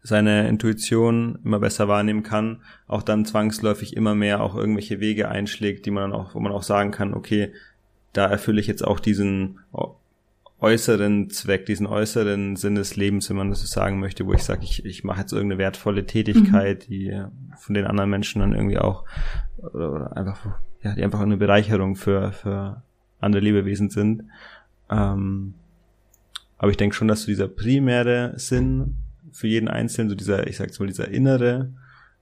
seine Intuition immer besser wahrnehmen kann, auch dann zwangsläufig immer mehr auch irgendwelche Wege einschlägt, die man dann auch, wo man auch sagen kann, okay, da erfülle ich jetzt auch diesen äußeren Zweck, diesen äußeren Sinn des Lebens, wenn man das so sagen möchte, wo ich sage, ich, ich mache jetzt irgendeine wertvolle Tätigkeit, mhm. die von den anderen Menschen dann irgendwie auch oder einfach, ja, die einfach eine Bereicherung für, für andere Lebewesen sind. Ähm, aber ich denke schon, dass so dieser primäre Sinn für jeden Einzelnen, so dieser, ich sag's mal, dieser innere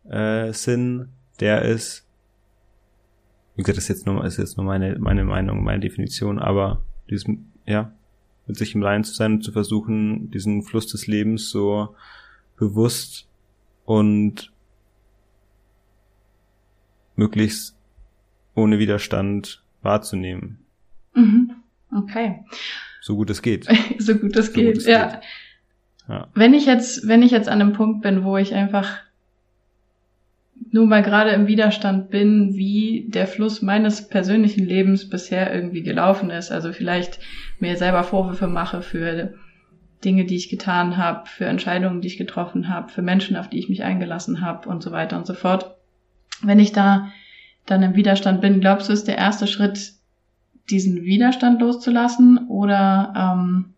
äh, Sinn, der ist, wie gesagt, das ist jetzt nur, ist jetzt nur meine, meine Meinung, meine Definition, aber dieses, ja, mit sich im Reinen zu sein und zu versuchen, diesen Fluss des Lebens so bewusst und möglichst ohne Widerstand wahrzunehmen. Mhm. Okay. So gut es geht. so gut es so geht, gut es ja. Geht. ja. Wenn ich jetzt, wenn ich jetzt an einem Punkt bin, wo ich einfach nur mal gerade im Widerstand bin, wie der Fluss meines persönlichen Lebens bisher irgendwie gelaufen ist. Also vielleicht mir selber Vorwürfe mache für Dinge, die ich getan habe, für Entscheidungen, die ich getroffen habe, für Menschen, auf die ich mich eingelassen habe und so weiter und so fort. Wenn ich da dann im Widerstand bin, glaubst du, ist der erste Schritt, diesen Widerstand loszulassen oder ähm,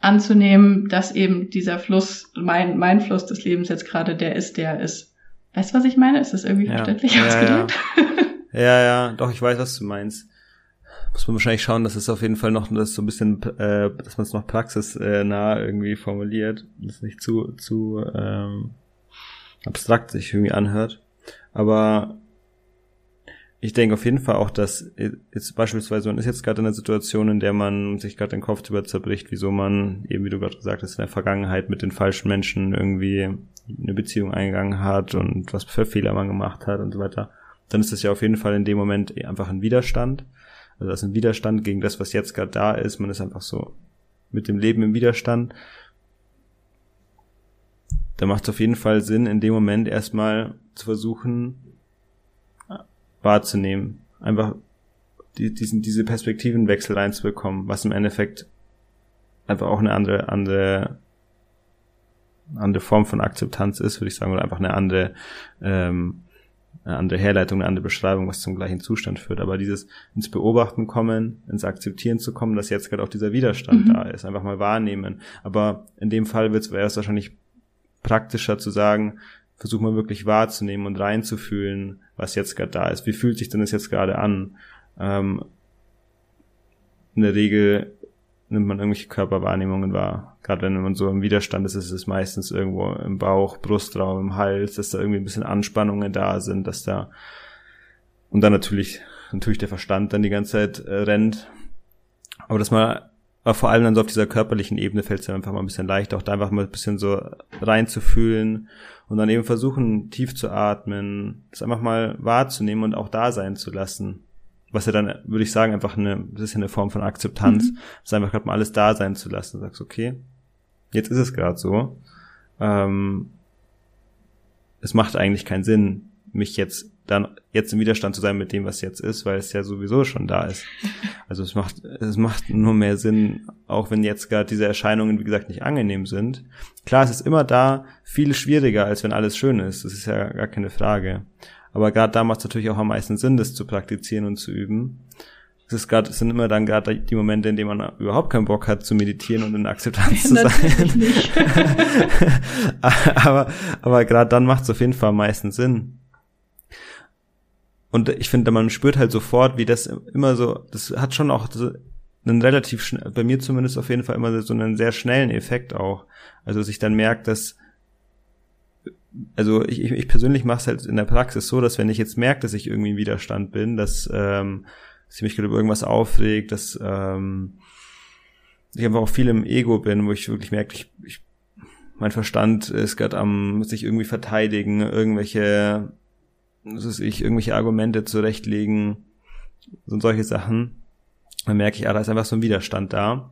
anzunehmen, dass eben dieser Fluss, mein, mein Fluss des Lebens jetzt gerade der ist, der ist. Weißt du, was ich meine? Ist das irgendwie ja. verständlich ja, ausgedrückt? Ja. ja, ja, doch, ich weiß, was du meinst. Muss man wahrscheinlich schauen, dass es auf jeden Fall noch das so ein bisschen, äh, dass man es noch praxisnah irgendwie formuliert, dass es nicht zu, zu ähm, abstrakt sich irgendwie anhört. Aber ich denke auf jeden Fall auch, dass jetzt beispielsweise man ist jetzt gerade in einer Situation, in der man sich gerade den Kopf drüber zerbricht, wieso man eben, wie du gerade gesagt hast, in der Vergangenheit mit den falschen Menschen irgendwie eine Beziehung eingegangen hat und was für Fehler man gemacht hat und so weiter. Dann ist das ja auf jeden Fall in dem Moment einfach ein Widerstand. Also das ist ein Widerstand gegen das, was jetzt gerade da ist. Man ist einfach so mit dem Leben im Widerstand. Da macht es auf jeden Fall Sinn, in dem Moment erstmal zu versuchen, wahrzunehmen. Einfach die, diesen, diese Perspektivenwechsel reinzubekommen, was im Endeffekt einfach auch eine andere, andere, andere Form von Akzeptanz ist, würde ich sagen, oder einfach eine andere, ähm, eine andere Herleitung, eine andere Beschreibung, was zum gleichen Zustand führt. Aber dieses ins Beobachten kommen, ins Akzeptieren zu kommen, dass jetzt gerade auch dieser Widerstand mhm. da ist, einfach mal wahrnehmen. Aber in dem Fall wird es wahrscheinlich praktischer zu sagen, versuch mal wirklich wahrzunehmen und reinzufühlen, was jetzt gerade da ist. Wie fühlt sich denn das jetzt gerade an? Ähm, in der Regel nimmt man irgendwelche Körperwahrnehmungen wahr. Gerade wenn man so im Widerstand ist, ist es meistens irgendwo im Bauch, Brustraum, im Hals, dass da irgendwie ein bisschen Anspannungen da sind, dass da und dann natürlich natürlich der Verstand dann die ganze Zeit äh, rennt. Aber dass man aber vor allem dann so auf dieser körperlichen Ebene fällt es ja einfach mal ein bisschen leichter, auch da einfach mal ein bisschen so reinzufühlen und dann eben versuchen, tief zu atmen, das einfach mal wahrzunehmen und auch da sein zu lassen. Was ja dann, würde ich sagen, einfach eine, das ist ja eine Form von Akzeptanz, mhm. das einfach gerade mal alles da sein zu lassen. Du sagst, okay, jetzt ist es gerade so. Ähm, es macht eigentlich keinen Sinn, mich jetzt dann jetzt im Widerstand zu sein mit dem, was jetzt ist, weil es ja sowieso schon da ist. Also es macht, es macht nur mehr Sinn, auch wenn jetzt gerade diese Erscheinungen, wie gesagt, nicht angenehm sind. Klar, es ist immer da viel schwieriger, als wenn alles schön ist. Das ist ja gar keine Frage. Aber gerade da macht es natürlich auch am meisten Sinn, das zu praktizieren und zu üben. Es ist gerade, es sind immer dann gerade die Momente, in denen man überhaupt keinen Bock hat zu meditieren und in Akzeptanz zu sein. aber aber gerade dann macht es auf jeden Fall am meisten Sinn. Und ich finde, man spürt halt sofort, wie das immer so, das hat schon auch einen relativ, bei mir zumindest auf jeden Fall immer so einen sehr schnellen Effekt auch. Also sich dann merkt, dass, also ich, ich persönlich mache es halt in der Praxis so, dass wenn ich jetzt merke, dass ich irgendwie im Widerstand bin, dass, ähm, dass ich mich gerade über irgendwas aufregt, dass ähm, ich einfach auch viel im Ego bin, wo ich wirklich merke, ich, ich mein Verstand ist gerade am sich irgendwie verteidigen, irgendwelche das ist ich, irgendwelche Argumente zurechtlegen und solche Sachen, dann merke ich, ah, da ist einfach so ein Widerstand da.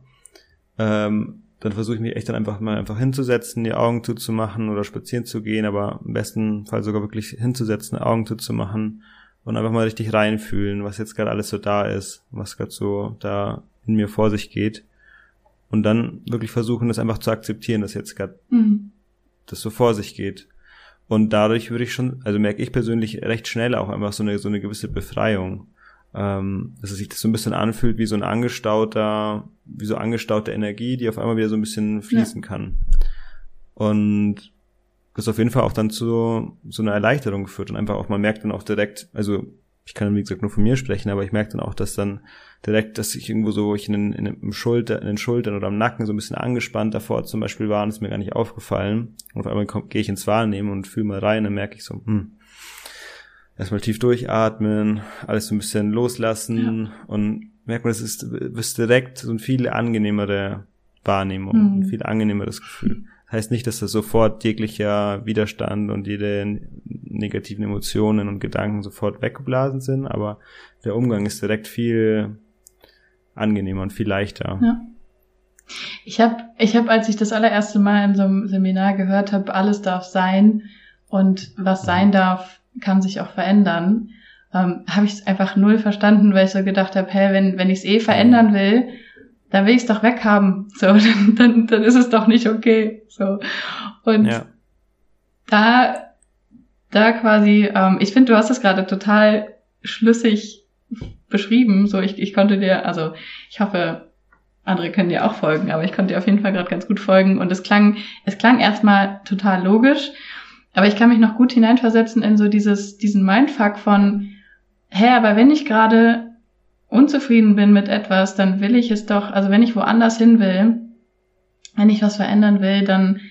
Ähm, dann versuche ich mich echt dann einfach mal einfach hinzusetzen, die Augen zuzumachen oder spazieren zu gehen, aber im besten Fall sogar wirklich hinzusetzen, Augen zuzumachen und einfach mal richtig reinfühlen, was jetzt gerade alles so da ist, was gerade so da in mir vor sich geht. Und dann wirklich versuchen, das einfach zu akzeptieren, dass jetzt gerade mhm. das so vor sich geht. Und dadurch würde ich schon, also merke ich persönlich recht schnell auch einfach so eine, so eine gewisse Befreiung. Ähm, dass sich das so ein bisschen anfühlt wie so ein angestauter, wie so angestaute Energie, die auf einmal wieder so ein bisschen fließen ja. kann. Und das auf jeden Fall auch dann zu so einer Erleichterung führt und einfach auch, man merkt dann auch direkt, also ich kann wie gesagt nur von mir sprechen, aber ich merke dann auch, dass dann direkt, dass ich irgendwo so ich in, in, in, Schulter, in den Schultern oder am Nacken so ein bisschen angespannt davor zum Beispiel war und ist mir gar nicht aufgefallen. Und auf einmal gehe ich ins Wahrnehmen und fühle mal rein, dann merke ich so, hm, erstmal tief durchatmen, alles so ein bisschen loslassen ja. und merkt man, es ist, ist direkt so ein viel angenehmere Wahrnehmung, mhm. ein viel angenehmeres Gefühl. Heißt nicht, dass da sofort jeglicher Widerstand und jede negativen Emotionen und Gedanken sofort weggeblasen sind, aber der Umgang ist direkt viel angenehmer und viel leichter. Ja. Ich habe, ich hab, als ich das allererste Mal in so einem Seminar gehört habe, alles darf sein und was sein mhm. darf, kann sich auch verändern, ähm, habe ich es einfach null verstanden, weil ich so gedacht habe, hey, wenn, wenn ich es eh verändern will, dann will ich es doch weghaben. So, dann, dann, dann ist es doch nicht okay. So. Und ja. da, da quasi, ähm, ich finde, du hast es gerade total schlüssig beschrieben. So, ich, ich konnte dir, also ich hoffe, andere können dir auch folgen, aber ich konnte dir auf jeden Fall gerade ganz gut folgen. Und es klang, es klang erstmal total logisch, aber ich kann mich noch gut hineinversetzen in so dieses, diesen Mindfuck von, hä, aber wenn ich gerade unzufrieden bin mit etwas, dann will ich es doch, also wenn ich woanders hin will, wenn ich was verändern will, dann,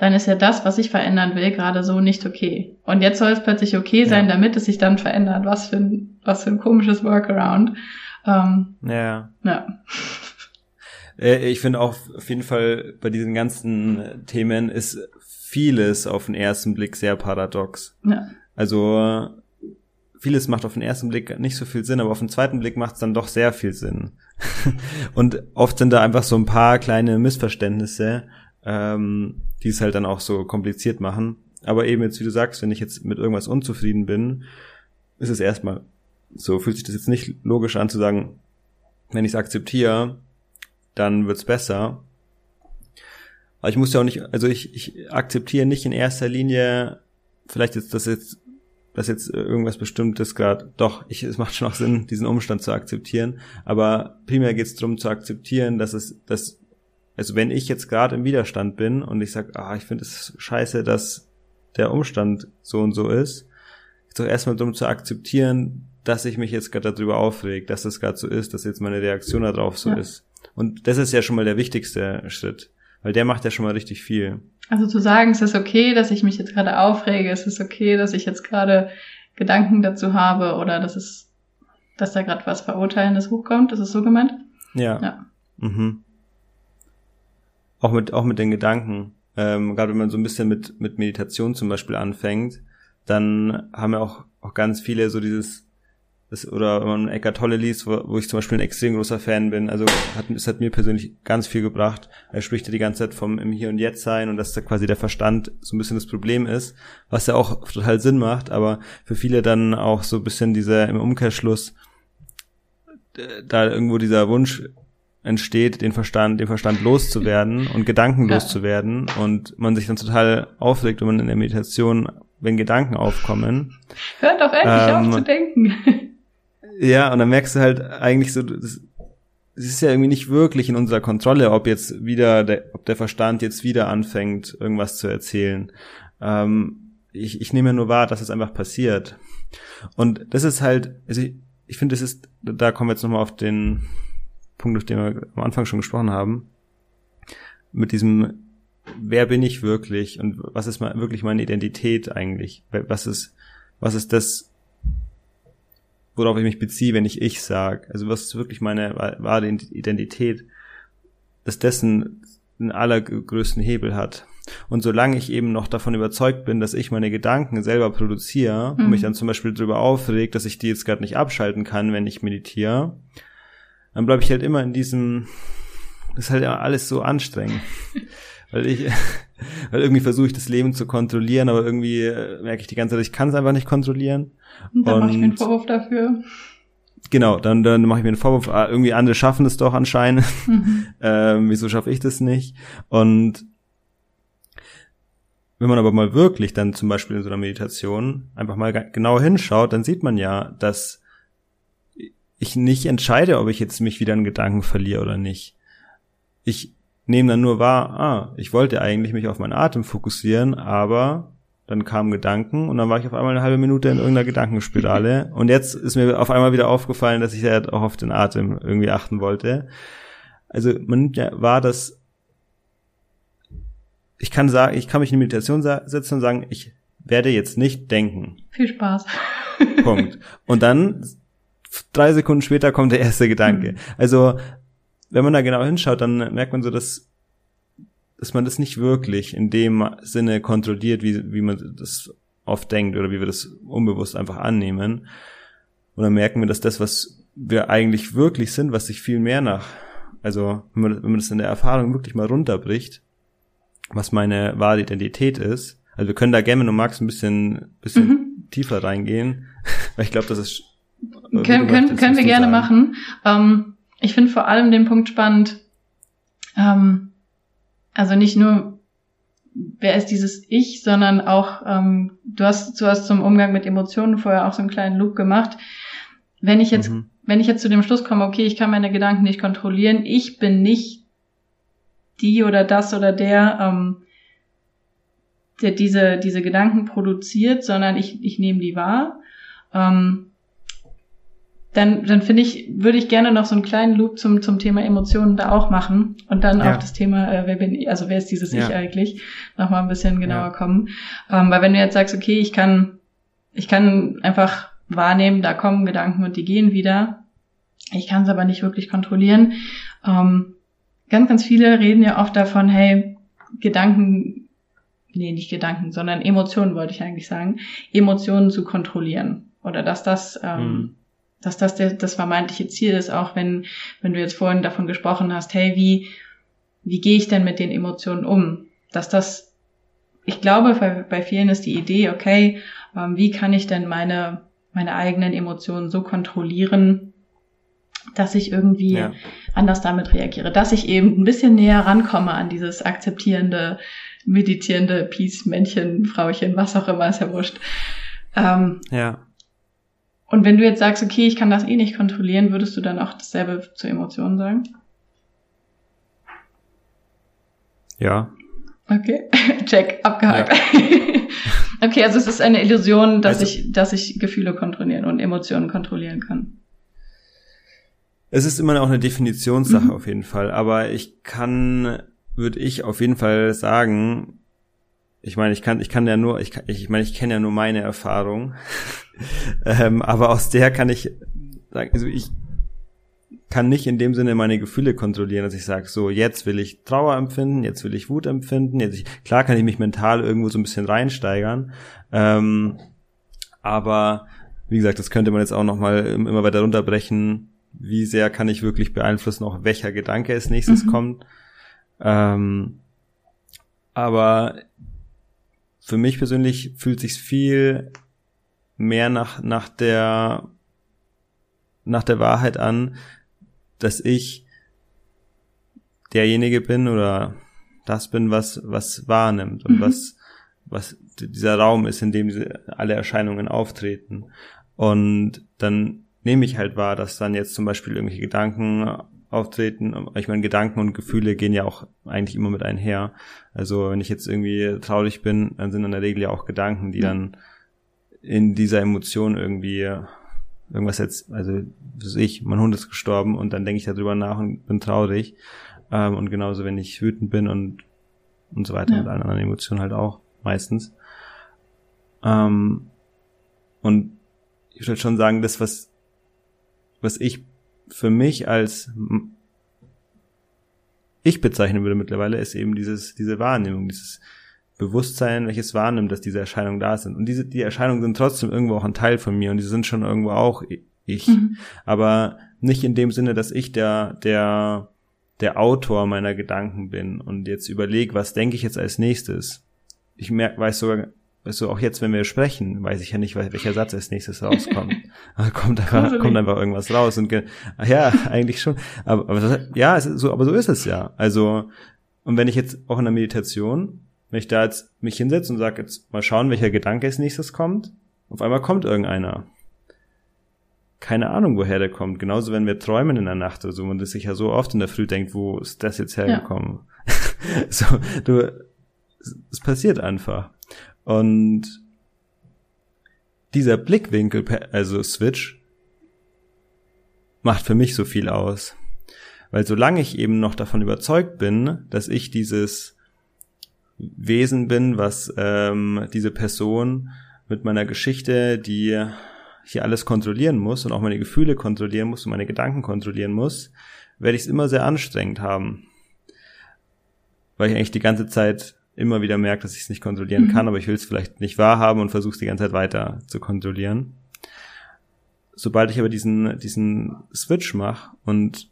dann ist ja das, was ich verändern will, gerade so nicht okay. Und jetzt soll es plötzlich okay sein, ja. damit es sich dann verändert. Was für ein, was für ein komisches Workaround. Ähm, ja. Ja. Äh, ich finde auch auf jeden Fall bei diesen ganzen Themen ist vieles auf den ersten Blick sehr paradox. Ja. Also vieles macht auf den ersten Blick nicht so viel Sinn, aber auf den zweiten Blick macht es dann doch sehr viel Sinn. und oft sind da einfach so ein paar kleine Missverständnisse, ähm, die es halt dann auch so kompliziert machen. Aber eben jetzt, wie du sagst, wenn ich jetzt mit irgendwas unzufrieden bin, ist es erstmal so, fühlt sich das jetzt nicht logisch an zu sagen, wenn ich es akzeptiere, dann wird's besser. Aber ich muss ja auch nicht, also ich, ich akzeptiere nicht in erster Linie, vielleicht jetzt das jetzt dass jetzt irgendwas Bestimmtes gerade, doch, ich, es macht schon auch Sinn, diesen Umstand zu akzeptieren, aber primär geht es darum zu akzeptieren, dass es, dass, also wenn ich jetzt gerade im Widerstand bin und ich sage, ah, ich finde es scheiße, dass der Umstand so und so ist, ist doch erstmal darum zu akzeptieren, dass ich mich jetzt gerade darüber aufreg, dass das gerade so ist, dass jetzt meine Reaktion darauf so ja. ist. Und das ist ja schon mal der wichtigste Schritt, weil der macht ja schon mal richtig viel. Also zu sagen, es ist okay, dass ich mich jetzt gerade aufrege, es ist okay, dass ich jetzt gerade Gedanken dazu habe oder dass es, dass da gerade was Verurteilendes hochkommt, das ist so gemeint? Ja. ja. Mhm. Auch mit, auch mit den Gedanken. Ähm, gerade wenn man so ein bisschen mit, mit Meditation zum Beispiel anfängt, dann haben ja auch, auch ganz viele so dieses, das, oder wenn man Eckart Tolle liest, wo, wo ich zum Beispiel ein extrem großer Fan bin, also hat, es hat mir persönlich ganz viel gebracht. Er spricht ja die ganze Zeit vom im Hier und Jetzt sein und dass da quasi der Verstand so ein bisschen das Problem ist, was ja auch total Sinn macht, aber für viele dann auch so ein bisschen dieser im Umkehrschluss da irgendwo dieser Wunsch entsteht, den Verstand, den Verstand loszuwerden und Gedanken ja. loszuwerden und man sich dann total aufregt, wenn man in der Meditation, wenn Gedanken aufkommen. Hört doch endlich ähm, auf zu denken. Ja, und dann merkst du halt eigentlich so, das, es ist ja irgendwie nicht wirklich in unserer Kontrolle, ob jetzt wieder der, ob der Verstand jetzt wieder anfängt, irgendwas zu erzählen. Ähm, ich, ich nehme ja nur wahr, dass es einfach passiert. Und das ist halt, also ich, ich finde, es ist, da kommen wir jetzt nochmal auf den Punkt, auf den wir am Anfang schon gesprochen haben, mit diesem, wer bin ich wirklich und was ist mal wirklich meine Identität eigentlich? Was ist, was ist das, worauf ich mich beziehe, wenn ich ich sage. Also was ist wirklich meine wahre Identität, dass dessen den allergrößten Hebel hat. Und solange ich eben noch davon überzeugt bin, dass ich meine Gedanken selber produziere mhm. und mich dann zum Beispiel darüber aufregt, dass ich die jetzt gerade nicht abschalten kann, wenn ich meditiere, dann bleibe ich halt immer in diesem, das ist halt alles so anstrengend. weil ich, weil irgendwie versuche ich das Leben zu kontrollieren, aber irgendwie äh, merke ich die ganze Zeit, ich kann es einfach nicht kontrollieren. Und dann mache ich mir einen Vorwurf dafür. Genau, dann, dann mache ich mir einen Vorwurf, ah, irgendwie andere schaffen es doch anscheinend. Mhm. ähm, wieso schaffe ich das nicht? Und wenn man aber mal wirklich dann zum Beispiel in so einer Meditation einfach mal genau hinschaut, dann sieht man ja, dass ich nicht entscheide, ob ich jetzt mich wieder in Gedanken verliere oder nicht. Ich nehme dann nur wahr, ah, ich wollte eigentlich mich auf meinen Atem fokussieren, aber dann kamen Gedanken und dann war ich auf einmal eine halbe Minute in irgendeiner Gedankenspirale. und jetzt ist mir auf einmal wieder aufgefallen, dass ich ja auch auf den Atem irgendwie achten wollte. Also man nimmt ja wahr, dass ich kann sagen, ich kann mich in die Meditation setzen und sagen, ich werde jetzt nicht denken. Viel Spaß. Punkt. Und dann drei Sekunden später kommt der erste Gedanke. Mhm. Also wenn man da genau hinschaut, dann merkt man so, dass dass man das nicht wirklich in dem Sinne kontrolliert, wie, wie man das oft denkt oder wie wir das unbewusst einfach annehmen. Und dann merken wir, dass das, was wir eigentlich wirklich sind, was sich viel mehr nach, also wenn man, wenn man das in der Erfahrung wirklich mal runterbricht, was meine wahre Identität ist, also wir können da gerne, wenn du magst, ein bisschen, bisschen mhm. tiefer reingehen, weil ich glaube, das ist können, können, können wir gerne sagen. machen. Ähm, ich finde vor allem den Punkt spannend, ähm, also nicht nur, wer ist dieses Ich, sondern auch, ähm, du hast, du hast zum Umgang mit Emotionen vorher auch so einen kleinen Loop gemacht. Wenn ich jetzt, mhm. wenn ich jetzt zu dem Schluss komme, okay, ich kann meine Gedanken nicht kontrollieren, ich bin nicht die oder das oder der, ähm, der diese, diese Gedanken produziert, sondern ich, ich nehme die wahr. Ähm, dann, dann finde ich, würde ich gerne noch so einen kleinen Loop zum, zum Thema Emotionen da auch machen und dann ja. auf das Thema, äh, wer bin ich, also wer ist dieses ja. Ich eigentlich, noch mal ein bisschen genauer ja. kommen. Ähm, weil wenn du jetzt sagst, okay, ich kann, ich kann einfach wahrnehmen, da kommen Gedanken und die gehen wieder. Ich kann es aber nicht wirklich kontrollieren. Ähm, ganz, ganz viele reden ja oft davon, hey, Gedanken, nee, nicht Gedanken, sondern Emotionen wollte ich eigentlich sagen, Emotionen zu kontrollieren. Oder dass das ähm, mhm dass das der, das vermeintliche Ziel ist, auch wenn, wenn du jetzt vorhin davon gesprochen hast, hey, wie, wie gehe ich denn mit den Emotionen um? Dass das, ich glaube, bei, bei vielen ist die Idee, okay, ähm, wie kann ich denn meine, meine eigenen Emotionen so kontrollieren, dass ich irgendwie ja. anders damit reagiere, dass ich eben ein bisschen näher rankomme an dieses akzeptierende, meditierende Peace-Männchen, Frauchen, was auch immer, ist ja wurscht. Ähm, ja. Und wenn du jetzt sagst, okay, ich kann das eh nicht kontrollieren, würdest du dann auch dasselbe zu Emotionen sagen? Ja. Okay, check, abgehakt. Ja. okay, also es ist eine Illusion, dass also, ich, dass ich Gefühle kontrollieren und Emotionen kontrollieren kann. Es ist immer auch eine Definitionssache mhm. auf jeden Fall, aber ich kann, würde ich auf jeden Fall sagen, ich meine, ich kann, ich kann ja nur, ich, kann, ich meine, ich kenne ja nur meine Erfahrung, ähm, aber aus der kann ich sagen, also ich kann nicht in dem Sinne meine Gefühle kontrollieren, dass ich sage, so jetzt will ich Trauer empfinden, jetzt will ich Wut empfinden, jetzt ich, klar kann ich mich mental irgendwo so ein bisschen reinsteigern, ähm, aber wie gesagt, das könnte man jetzt auch nochmal immer weiter runterbrechen. Wie sehr kann ich wirklich beeinflussen, auch welcher Gedanke als nächstes mhm. kommt. Ähm, aber für mich persönlich fühlt sich viel mehr nach, nach der, nach der Wahrheit an, dass ich derjenige bin oder das bin, was, was wahrnimmt und mhm. was, was dieser Raum ist, in dem diese, alle Erscheinungen auftreten. Und dann nehme ich halt wahr, dass dann jetzt zum Beispiel irgendwelche Gedanken auftreten. Ich meine, Gedanken und Gefühle gehen ja auch eigentlich immer mit einher. Also wenn ich jetzt irgendwie traurig bin, dann sind in der Regel ja auch Gedanken, die dann in dieser Emotion irgendwie irgendwas jetzt, also was ich, mein Hund ist gestorben und dann denke ich darüber nach und bin traurig. Ähm, und genauso, wenn ich wütend bin und und so weiter ja. mit allen anderen Emotionen halt auch meistens. Ähm, und ich würde schon sagen, das, was, was ich für mich als ich bezeichnen würde mittlerweile, ist eben dieses, diese Wahrnehmung, dieses Bewusstsein, welches wahrnimmt, dass diese Erscheinungen da sind. Und diese, die Erscheinungen sind trotzdem irgendwo auch ein Teil von mir und die sind schon irgendwo auch ich. Mhm. Aber nicht in dem Sinne, dass ich der, der, der Autor meiner Gedanken bin und jetzt überlege, was denke ich jetzt als nächstes. Ich merke, weiß sogar du, auch jetzt, wenn wir sprechen, weiß ich ja nicht, welcher Satz als nächstes rauskommt. kommt einfach, kommt einfach irgendwas raus und ja, eigentlich schon. Aber, aber ja, es ist so, aber so ist es ja. Also und wenn ich jetzt auch in der Meditation, wenn ich da jetzt mich hinsetze und sage jetzt mal schauen, welcher Gedanke als nächstes kommt, auf einmal kommt irgendeiner. Keine Ahnung, woher der kommt. Genauso, wenn wir träumen in der Nacht oder so, man das sich ja so oft in der Früh denkt, wo ist das jetzt hergekommen? Ja. so, du, es passiert einfach. Und dieser Blickwinkel, also Switch, macht für mich so viel aus. Weil solange ich eben noch davon überzeugt bin, dass ich dieses Wesen bin, was ähm, diese Person mit meiner Geschichte, die hier alles kontrollieren muss und auch meine Gefühle kontrollieren muss und meine Gedanken kontrollieren muss, werde ich es immer sehr anstrengend haben. Weil ich eigentlich die ganze Zeit immer wieder merke, dass ich es nicht kontrollieren mhm. kann, aber ich will es vielleicht nicht wahrhaben und versuche es die ganze Zeit weiter zu kontrollieren. Sobald ich aber diesen, diesen Switch mache und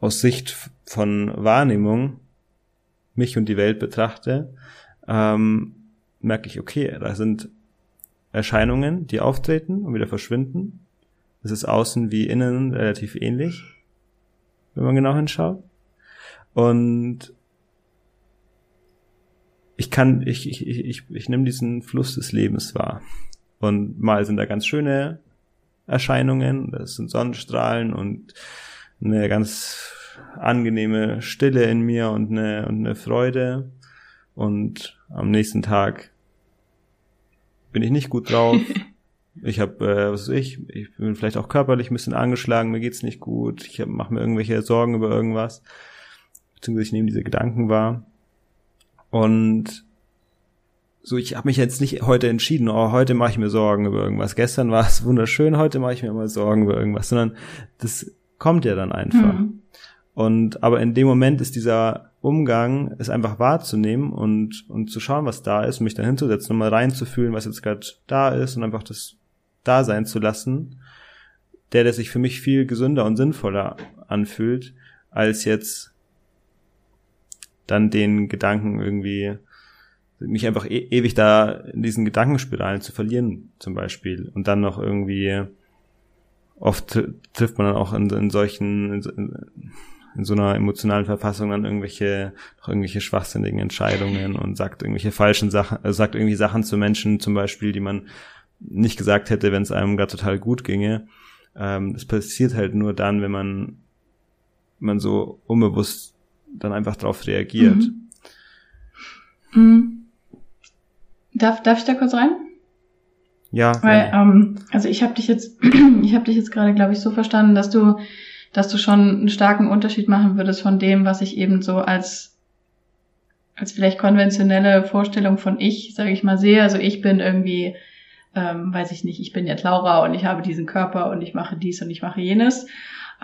aus Sicht von Wahrnehmung mich und die Welt betrachte, ähm, merke ich, okay, da sind Erscheinungen, die auftreten und wieder verschwinden. Es ist außen wie innen relativ ähnlich, wenn man genau hinschaut. Und ich kann, ich, ich, ich, ich, ich nehme diesen Fluss des Lebens wahr. Und mal sind da ganz schöne Erscheinungen, das sind Sonnenstrahlen und eine ganz angenehme Stille in mir und eine, und eine Freude. Und am nächsten Tag bin ich nicht gut drauf. Ich habe, äh, was weiß ich, ich bin vielleicht auch körperlich ein bisschen angeschlagen, mir geht's nicht gut, ich mache mir irgendwelche Sorgen über irgendwas, beziehungsweise ich nehme diese Gedanken wahr. Und so, ich habe mich jetzt nicht heute entschieden, oh, heute mache ich mir Sorgen über irgendwas. Gestern war es wunderschön, heute mache ich mir immer Sorgen über irgendwas, sondern das kommt ja dann einfach. Mhm. Und aber in dem Moment ist dieser Umgang, es einfach wahrzunehmen und und zu schauen, was da ist, mich dann hinzusetzen und mal reinzufühlen, was jetzt gerade da ist und einfach das da sein zu lassen, der, der sich für mich viel gesünder und sinnvoller anfühlt, als jetzt dann den Gedanken irgendwie mich einfach e ewig da in diesen Gedankenspiralen zu verlieren, zum Beispiel. Und dann noch irgendwie oft trifft man dann auch in, in solchen, in, in, so einer emotionalen Verfassung dann irgendwelche, noch irgendwelche schwachsinnigen Entscheidungen und sagt irgendwelche falschen Sachen, also sagt irgendwie Sachen zu Menschen zum Beispiel, die man nicht gesagt hätte, wenn es einem gerade total gut ginge. Ähm, das passiert halt nur dann, wenn man, man so unbewusst dann einfach darauf reagiert. Mhm. Mhm. Darf, darf ich da kurz rein? Ja. Weil, ähm, also ich habe dich jetzt, ich habe dich jetzt gerade, glaube ich, so verstanden, dass du, dass du schon einen starken Unterschied machen würdest von dem, was ich eben so als als vielleicht konventionelle Vorstellung von ich, sage ich mal, sehe. Also ich bin irgendwie, ähm, weiß ich nicht, ich bin jetzt Laura und ich habe diesen Körper und ich mache dies und ich mache jenes.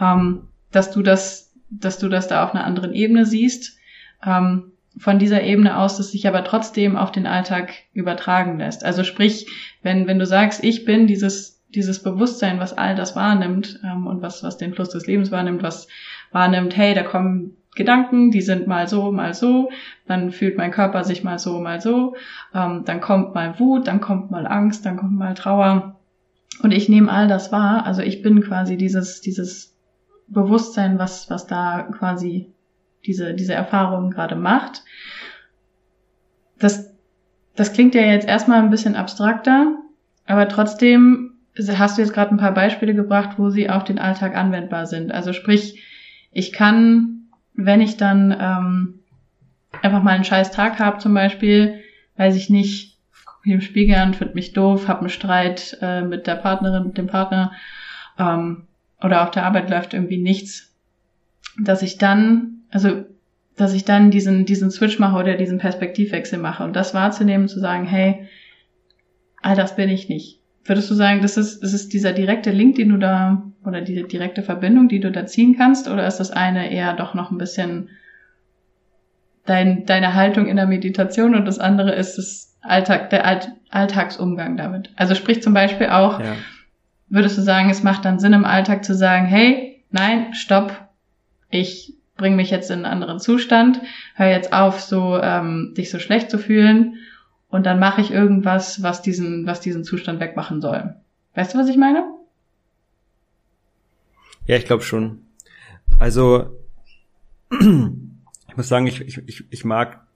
Ähm, dass du das dass du das da auf einer anderen Ebene siehst. Ähm, von dieser Ebene aus, das sich aber trotzdem auf den Alltag übertragen lässt. Also sprich, wenn, wenn du sagst, ich bin dieses, dieses Bewusstsein, was all das wahrnimmt ähm, und was, was den Fluss des Lebens wahrnimmt, was wahrnimmt, hey, da kommen Gedanken, die sind mal so, mal so, dann fühlt mein Körper sich mal so, mal so, ähm, dann kommt mal Wut, dann kommt mal Angst, dann kommt mal Trauer. Und ich nehme all das wahr, also ich bin quasi dieses, dieses Bewusstsein, was, was da quasi diese, diese Erfahrung gerade macht. Das, das klingt ja jetzt erstmal ein bisschen abstrakter, aber trotzdem hast du jetzt gerade ein paar Beispiele gebracht, wo sie auf den Alltag anwendbar sind. Also sprich, ich kann, wenn ich dann ähm, einfach mal einen scheiß Tag habe zum Beispiel, weiß ich nicht, gucke mich im Spiegel an, finde mich doof, habe einen Streit äh, mit der Partnerin, mit dem Partner ähm, oder auf der Arbeit läuft irgendwie nichts, dass ich dann also dass ich dann diesen, diesen Switch mache oder diesen Perspektivwechsel mache und das wahrzunehmen, zu sagen, hey, all das bin ich nicht. Würdest du sagen, das ist, das ist dieser direkte Link, den du da, oder diese direkte Verbindung, die du da ziehen kannst, oder ist das eine eher doch noch ein bisschen dein, deine Haltung in der Meditation und das andere ist das Alltag, der Alt, Alltagsumgang damit? Also sprich zum Beispiel auch, ja. Würdest du sagen, es macht dann Sinn im Alltag zu sagen, hey, nein, stopp, ich bring mich jetzt in einen anderen Zustand, hör jetzt auf, so ähm, dich so schlecht zu fühlen und dann mache ich irgendwas, was diesen, was diesen Zustand wegmachen soll. Weißt du, was ich meine? Ja, ich glaube schon. Also ich muss sagen, ich, ich, ich mag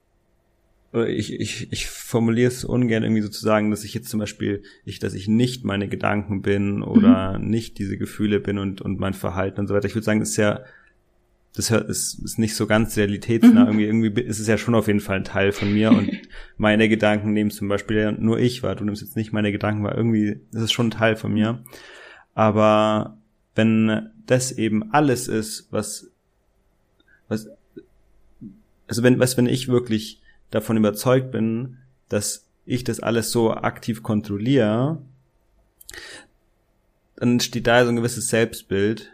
ich, ich, ich formuliere es ungern irgendwie sozusagen, dass ich jetzt zum Beispiel, ich, dass ich nicht meine Gedanken bin oder mhm. nicht diese Gefühle bin und, und mein Verhalten und so weiter. Ich würde sagen, das ist ja das ist, ist nicht so ganz realitätsnah. Mhm. Irgendwie, irgendwie ist es ja schon auf jeden Fall ein Teil von mir und meine Gedanken nehmen zum Beispiel ja nur ich wahr. Du nimmst jetzt nicht meine Gedanken wahr. Irgendwie ist es schon ein Teil von mir. Aber wenn das eben alles ist, was, was, also wenn, was, wenn ich wirklich davon überzeugt bin, dass ich das alles so aktiv kontrolliere, dann steht da so ein gewisses Selbstbild,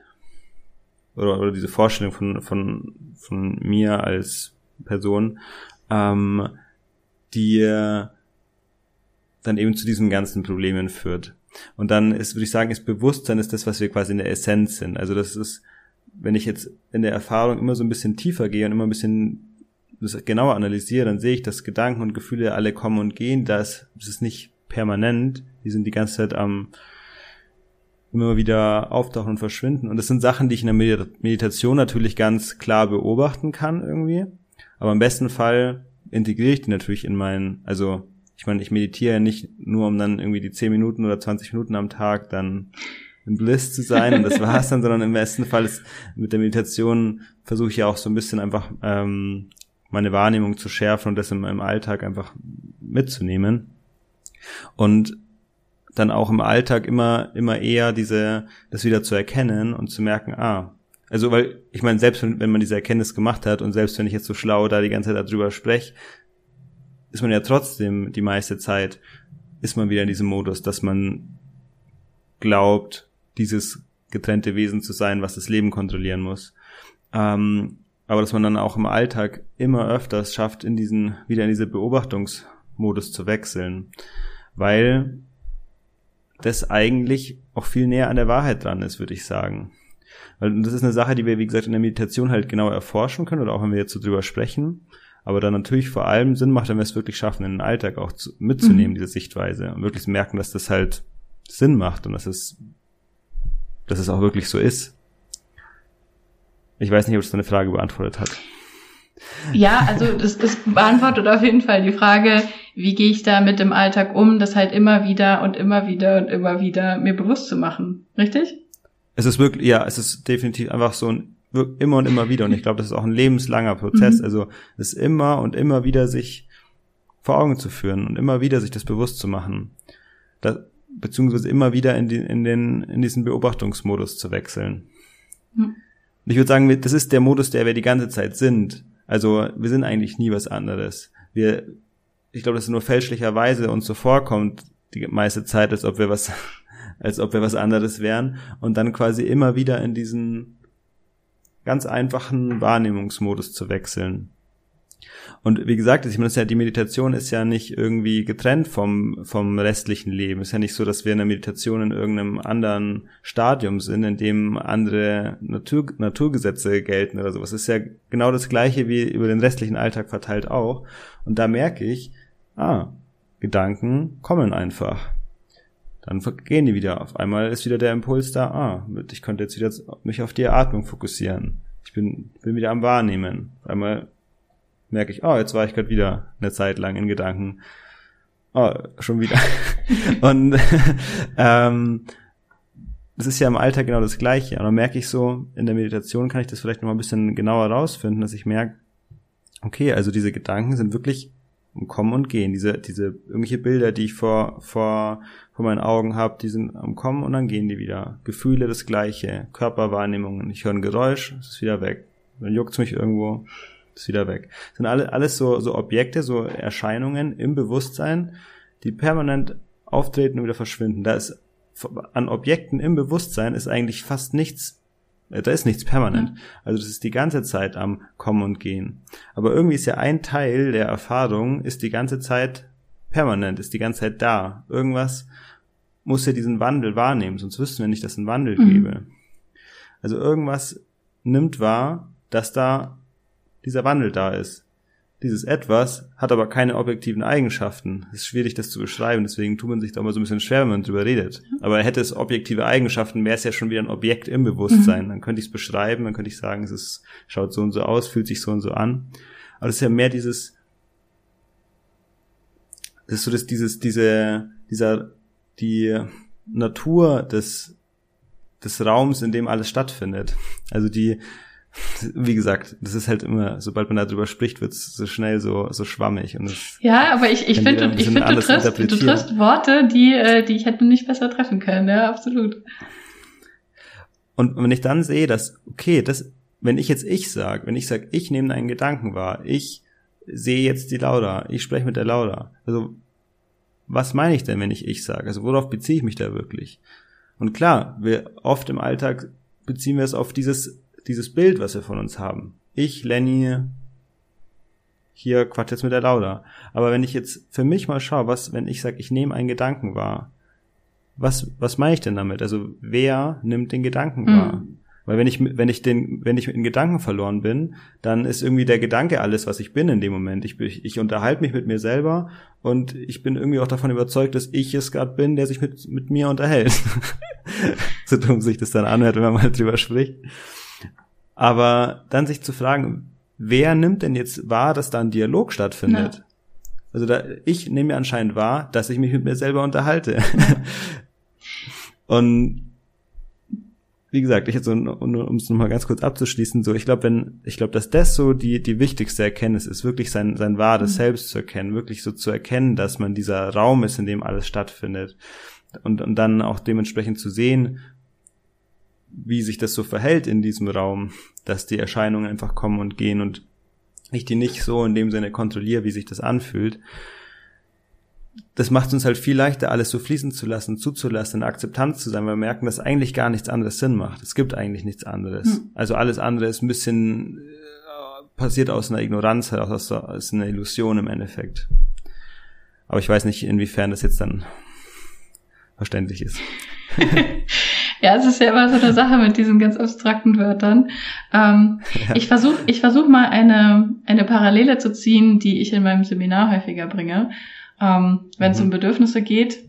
oder, oder diese Vorstellung von, von, von mir als Person, ähm, die dann eben zu diesen ganzen Problemen führt. Und dann ist, würde ich sagen, ist Bewusstsein ist das, was wir quasi in der Essenz sind. Also das ist, wenn ich jetzt in der Erfahrung immer so ein bisschen tiefer gehe und immer ein bisschen das genauer analysiere, dann sehe ich, dass Gedanken und Gefühle alle kommen und gehen. Das, das ist nicht permanent. Die sind die ganze Zeit am, immer wieder auftauchen und verschwinden. Und das sind Sachen, die ich in der Meditation natürlich ganz klar beobachten kann irgendwie. Aber im besten Fall integriere ich die natürlich in meinen, also ich meine, ich meditiere nicht nur, um dann irgendwie die 10 Minuten oder 20 Minuten am Tag dann im Bliss zu sein und das war's dann, sondern im besten Fall ist mit der Meditation versuche ich ja auch so ein bisschen einfach ähm, meine Wahrnehmung zu schärfen und das in meinem Alltag einfach mitzunehmen. Und dann auch im Alltag immer, immer eher diese, das wieder zu erkennen und zu merken, ah, also weil, ich meine, selbst wenn, wenn man diese Erkenntnis gemacht hat und selbst wenn ich jetzt so schlau da die ganze Zeit darüber spreche, ist man ja trotzdem die meiste Zeit, ist man wieder in diesem Modus, dass man glaubt, dieses getrennte Wesen zu sein, was das Leben kontrollieren muss. Ähm, aber dass man dann auch im Alltag immer öfters schafft, in diesen, wieder in diese Beobachtungsmodus zu wechseln. Weil das eigentlich auch viel näher an der Wahrheit dran ist, würde ich sagen. Weil das ist eine Sache, die wir, wie gesagt, in der Meditation halt genau erforschen können oder auch wenn wir jetzt so drüber sprechen. Aber dann natürlich vor allem Sinn macht, wenn wir es wirklich schaffen, in den Alltag auch zu, mitzunehmen, mhm. diese Sichtweise und wirklich merken, dass das halt Sinn macht und dass es, dass es auch wirklich so ist. Ich weiß nicht, ob es deine Frage beantwortet hat. Ja, also das, das beantwortet auf jeden Fall die Frage, wie gehe ich da mit dem Alltag um, das halt immer wieder und immer wieder und immer wieder mir bewusst zu machen. Richtig? Es ist wirklich, ja, es ist definitiv einfach so ein immer und immer wieder. Und ich glaube, das ist auch ein lebenslanger Prozess. Mhm. Also es immer und immer wieder sich vor Augen zu führen und immer wieder sich das bewusst zu machen. Das, beziehungsweise immer wieder in, die, in, den, in diesen Beobachtungsmodus zu wechseln. Mhm. Ich würde sagen, das ist der Modus, der wir die ganze Zeit sind. Also wir sind eigentlich nie was anderes. Wir, ich glaube, dass es nur fälschlicherweise uns so vorkommt, die meiste Zeit, als ob wir was, als ob wir was anderes wären und dann quasi immer wieder in diesen ganz einfachen Wahrnehmungsmodus zu wechseln. Und wie gesagt, ich meine, ja, die Meditation ist ja nicht irgendwie getrennt vom, vom restlichen Leben. Es ist ja nicht so, dass wir in der Meditation in irgendeinem anderen Stadium sind, in dem andere Natur, Naturgesetze gelten oder sowas. Es ist ja genau das Gleiche wie über den restlichen Alltag verteilt auch. Und da merke ich, ah, Gedanken kommen einfach. Dann gehen die wieder. Auf einmal ist wieder der Impuls da, ah, ich könnte jetzt wieder mich auf die Atmung fokussieren. Ich bin, bin wieder am Wahrnehmen. Auf einmal merke ich, oh, jetzt war ich gerade wieder eine Zeit lang in Gedanken. Oh, schon wieder. und ähm, das ist ja im Alltag genau das Gleiche. Und dann merke ich so, in der Meditation kann ich das vielleicht noch mal ein bisschen genauer rausfinden, dass ich merke, okay, also diese Gedanken sind wirklich am Kommen und Gehen. Diese, diese irgendwelche Bilder, die ich vor, vor, vor meinen Augen habe, die sind am Kommen und dann gehen die wieder. Gefühle das Gleiche, Körperwahrnehmungen. Ich höre ein Geräusch, es ist wieder weg. Dann juckt's mich irgendwo, ist wieder weg. Das sind alle, alles so, so Objekte, so Erscheinungen im Bewusstsein, die permanent auftreten und wieder verschwinden. Da ist an Objekten im Bewusstsein ist eigentlich fast nichts, äh, da ist nichts permanent. Also das ist die ganze Zeit am Kommen und Gehen. Aber irgendwie ist ja ein Teil der Erfahrung, ist die ganze Zeit permanent, ist die ganze Zeit da. Irgendwas muss ja diesen Wandel wahrnehmen, sonst wüssten wir nicht, dass es einen Wandel mhm. gäbe. Also irgendwas nimmt wahr, dass da dieser Wandel da ist. Dieses Etwas hat aber keine objektiven Eigenschaften. Es ist schwierig, das zu beschreiben, deswegen tut man sich da mal so ein bisschen schwer, wenn man drüber redet. Aber hätte es objektive Eigenschaften, wäre es ja schon wieder ein Objekt im Bewusstsein. Mhm. Dann könnte ich es beschreiben, dann könnte ich sagen, es ist, schaut so und so aus, fühlt sich so und so an. Aber es ist ja mehr dieses, das ist so, dass dieses, diese, dieser, die Natur des, des Raums, in dem alles stattfindet. Also die, wie gesagt, das ist halt immer, sobald man darüber spricht, wird es so schnell so, so schwammig. Und ja, aber ich, ich finde, ich finde, du triffst, du triffst Worte, die, äh, die ich hätte nicht besser treffen können, ja, absolut. Und wenn ich dann sehe, dass, okay, das, wenn ich jetzt ich sage, wenn ich sage, ich nehme einen Gedanken wahr, ich sehe jetzt die Laura, ich spreche mit der Laura. Also, was meine ich denn, wenn ich ich sage? Also, worauf beziehe ich mich da wirklich? Und klar, wir oft im Alltag beziehen wir es auf dieses dieses Bild, was wir von uns haben. Ich, Lenny, hier quatsch jetzt mit der Lauda. Aber wenn ich jetzt für mich mal schaue, was, wenn ich sage, ich nehme einen Gedanken wahr, was, was meine ich denn damit? Also wer nimmt den Gedanken wahr? Mhm. Weil wenn ich, wenn ich den, wenn ich in Gedanken verloren bin, dann ist irgendwie der Gedanke alles, was ich bin in dem Moment. Ich, ich, ich unterhalte mich mit mir selber und ich bin irgendwie auch davon überzeugt, dass ich es gerade bin, der sich mit, mit mir unterhält. so dumm sich das dann anhört, wenn man mal drüber spricht. Aber dann sich zu fragen, wer nimmt denn jetzt wahr, dass da ein Dialog stattfindet? Ja. Also da, ich nehme mir anscheinend wahr, dass ich mich mit mir selber unterhalte. Und wie gesagt, ich jetzt so, um es nochmal ganz kurz abzuschließen, so, ich glaube, wenn, ich glaube, dass das so die, die wichtigste Erkenntnis ist, wirklich sein, sein wahres mhm. Selbst zu erkennen, wirklich so zu erkennen, dass man dieser Raum ist, in dem alles stattfindet. Und, und dann auch dementsprechend zu sehen, wie sich das so verhält in diesem Raum, dass die Erscheinungen einfach kommen und gehen und ich die nicht so in dem Sinne kontrolliere, wie sich das anfühlt. Das macht uns halt viel leichter, alles so fließen zu lassen, zuzulassen, in Akzeptanz zu sein, weil wir merken, dass eigentlich gar nichts anderes Sinn macht. Es gibt eigentlich nichts anderes. Hm. Also alles andere ist ein bisschen äh, passiert aus einer Ignoranz, halt aus, aus einer Illusion im Endeffekt. Aber ich weiß nicht, inwiefern das jetzt dann verständlich ist. Ja, es ist ja immer so eine Sache mit diesen ganz abstrakten Wörtern. Ähm, ja. Ich versuche ich versuch mal eine, eine Parallele zu ziehen, die ich in meinem Seminar häufiger bringe, ähm, wenn es mhm. um Bedürfnisse geht.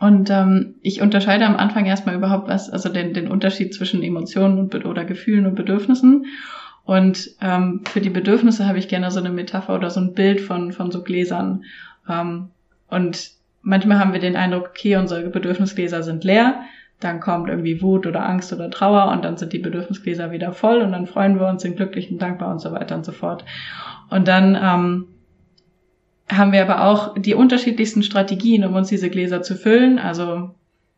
Und ähm, ich unterscheide am Anfang erstmal überhaupt was, also den, den Unterschied zwischen Emotionen und, oder Gefühlen und Bedürfnissen. Und ähm, für die Bedürfnisse habe ich gerne so eine Metapher oder so ein Bild von, von so Gläsern. Ähm, und manchmal haben wir den Eindruck, okay, unsere Bedürfnisgläser sind leer dann kommt irgendwie Wut oder Angst oder Trauer und dann sind die Bedürfnisgläser wieder voll und dann freuen wir uns, sind glücklich und dankbar und so weiter und so fort. Und dann ähm, haben wir aber auch die unterschiedlichsten Strategien, um uns diese Gläser zu füllen. Also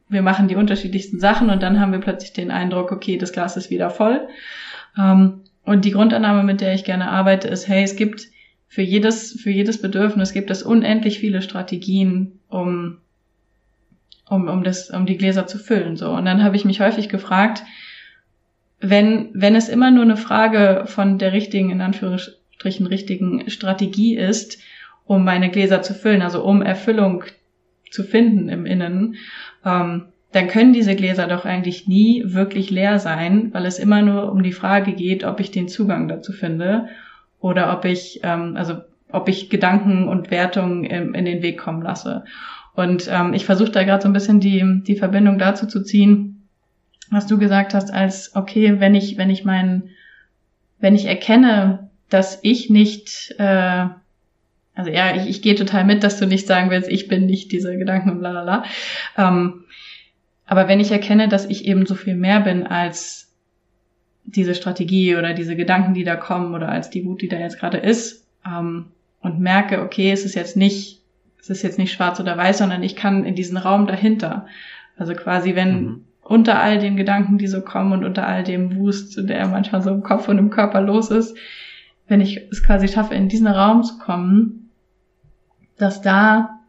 wir machen die unterschiedlichsten Sachen und dann haben wir plötzlich den Eindruck, okay, das Glas ist wieder voll. Ähm, und die Grundannahme, mit der ich gerne arbeite, ist, hey, es gibt für jedes, für jedes Bedürfnis gibt es unendlich viele Strategien, um um, um, das, um die Gläser zu füllen. So. Und dann habe ich mich häufig gefragt, wenn, wenn es immer nur eine Frage von der richtigen, in Anführungsstrichen, richtigen Strategie ist, um meine Gläser zu füllen, also um Erfüllung zu finden im Innen, ähm, dann können diese Gläser doch eigentlich nie wirklich leer sein, weil es immer nur um die Frage geht, ob ich den Zugang dazu finde oder ob ich, ähm, also ob ich Gedanken und Wertungen in, in den Weg kommen lasse. Und ähm, ich versuche da gerade so ein bisschen die, die Verbindung dazu zu ziehen, was du gesagt hast, als okay, wenn ich, wenn ich mein, wenn ich erkenne, dass ich nicht, äh, also ja, ich, ich gehe total mit, dass du nicht sagen willst, ich bin nicht diese Gedanken und bla Ähm, aber wenn ich erkenne, dass ich eben so viel mehr bin als diese Strategie oder diese Gedanken, die da kommen oder als die Wut, die da jetzt gerade ist, ähm, und merke, okay, es ist jetzt nicht, es ist jetzt nicht schwarz oder weiß, sondern ich kann in diesen Raum dahinter. Also quasi, wenn mhm. unter all den Gedanken, die so kommen und unter all dem Wust, der manchmal so im Kopf und im Körper los ist, wenn ich es quasi schaffe, in diesen Raum zu kommen, dass da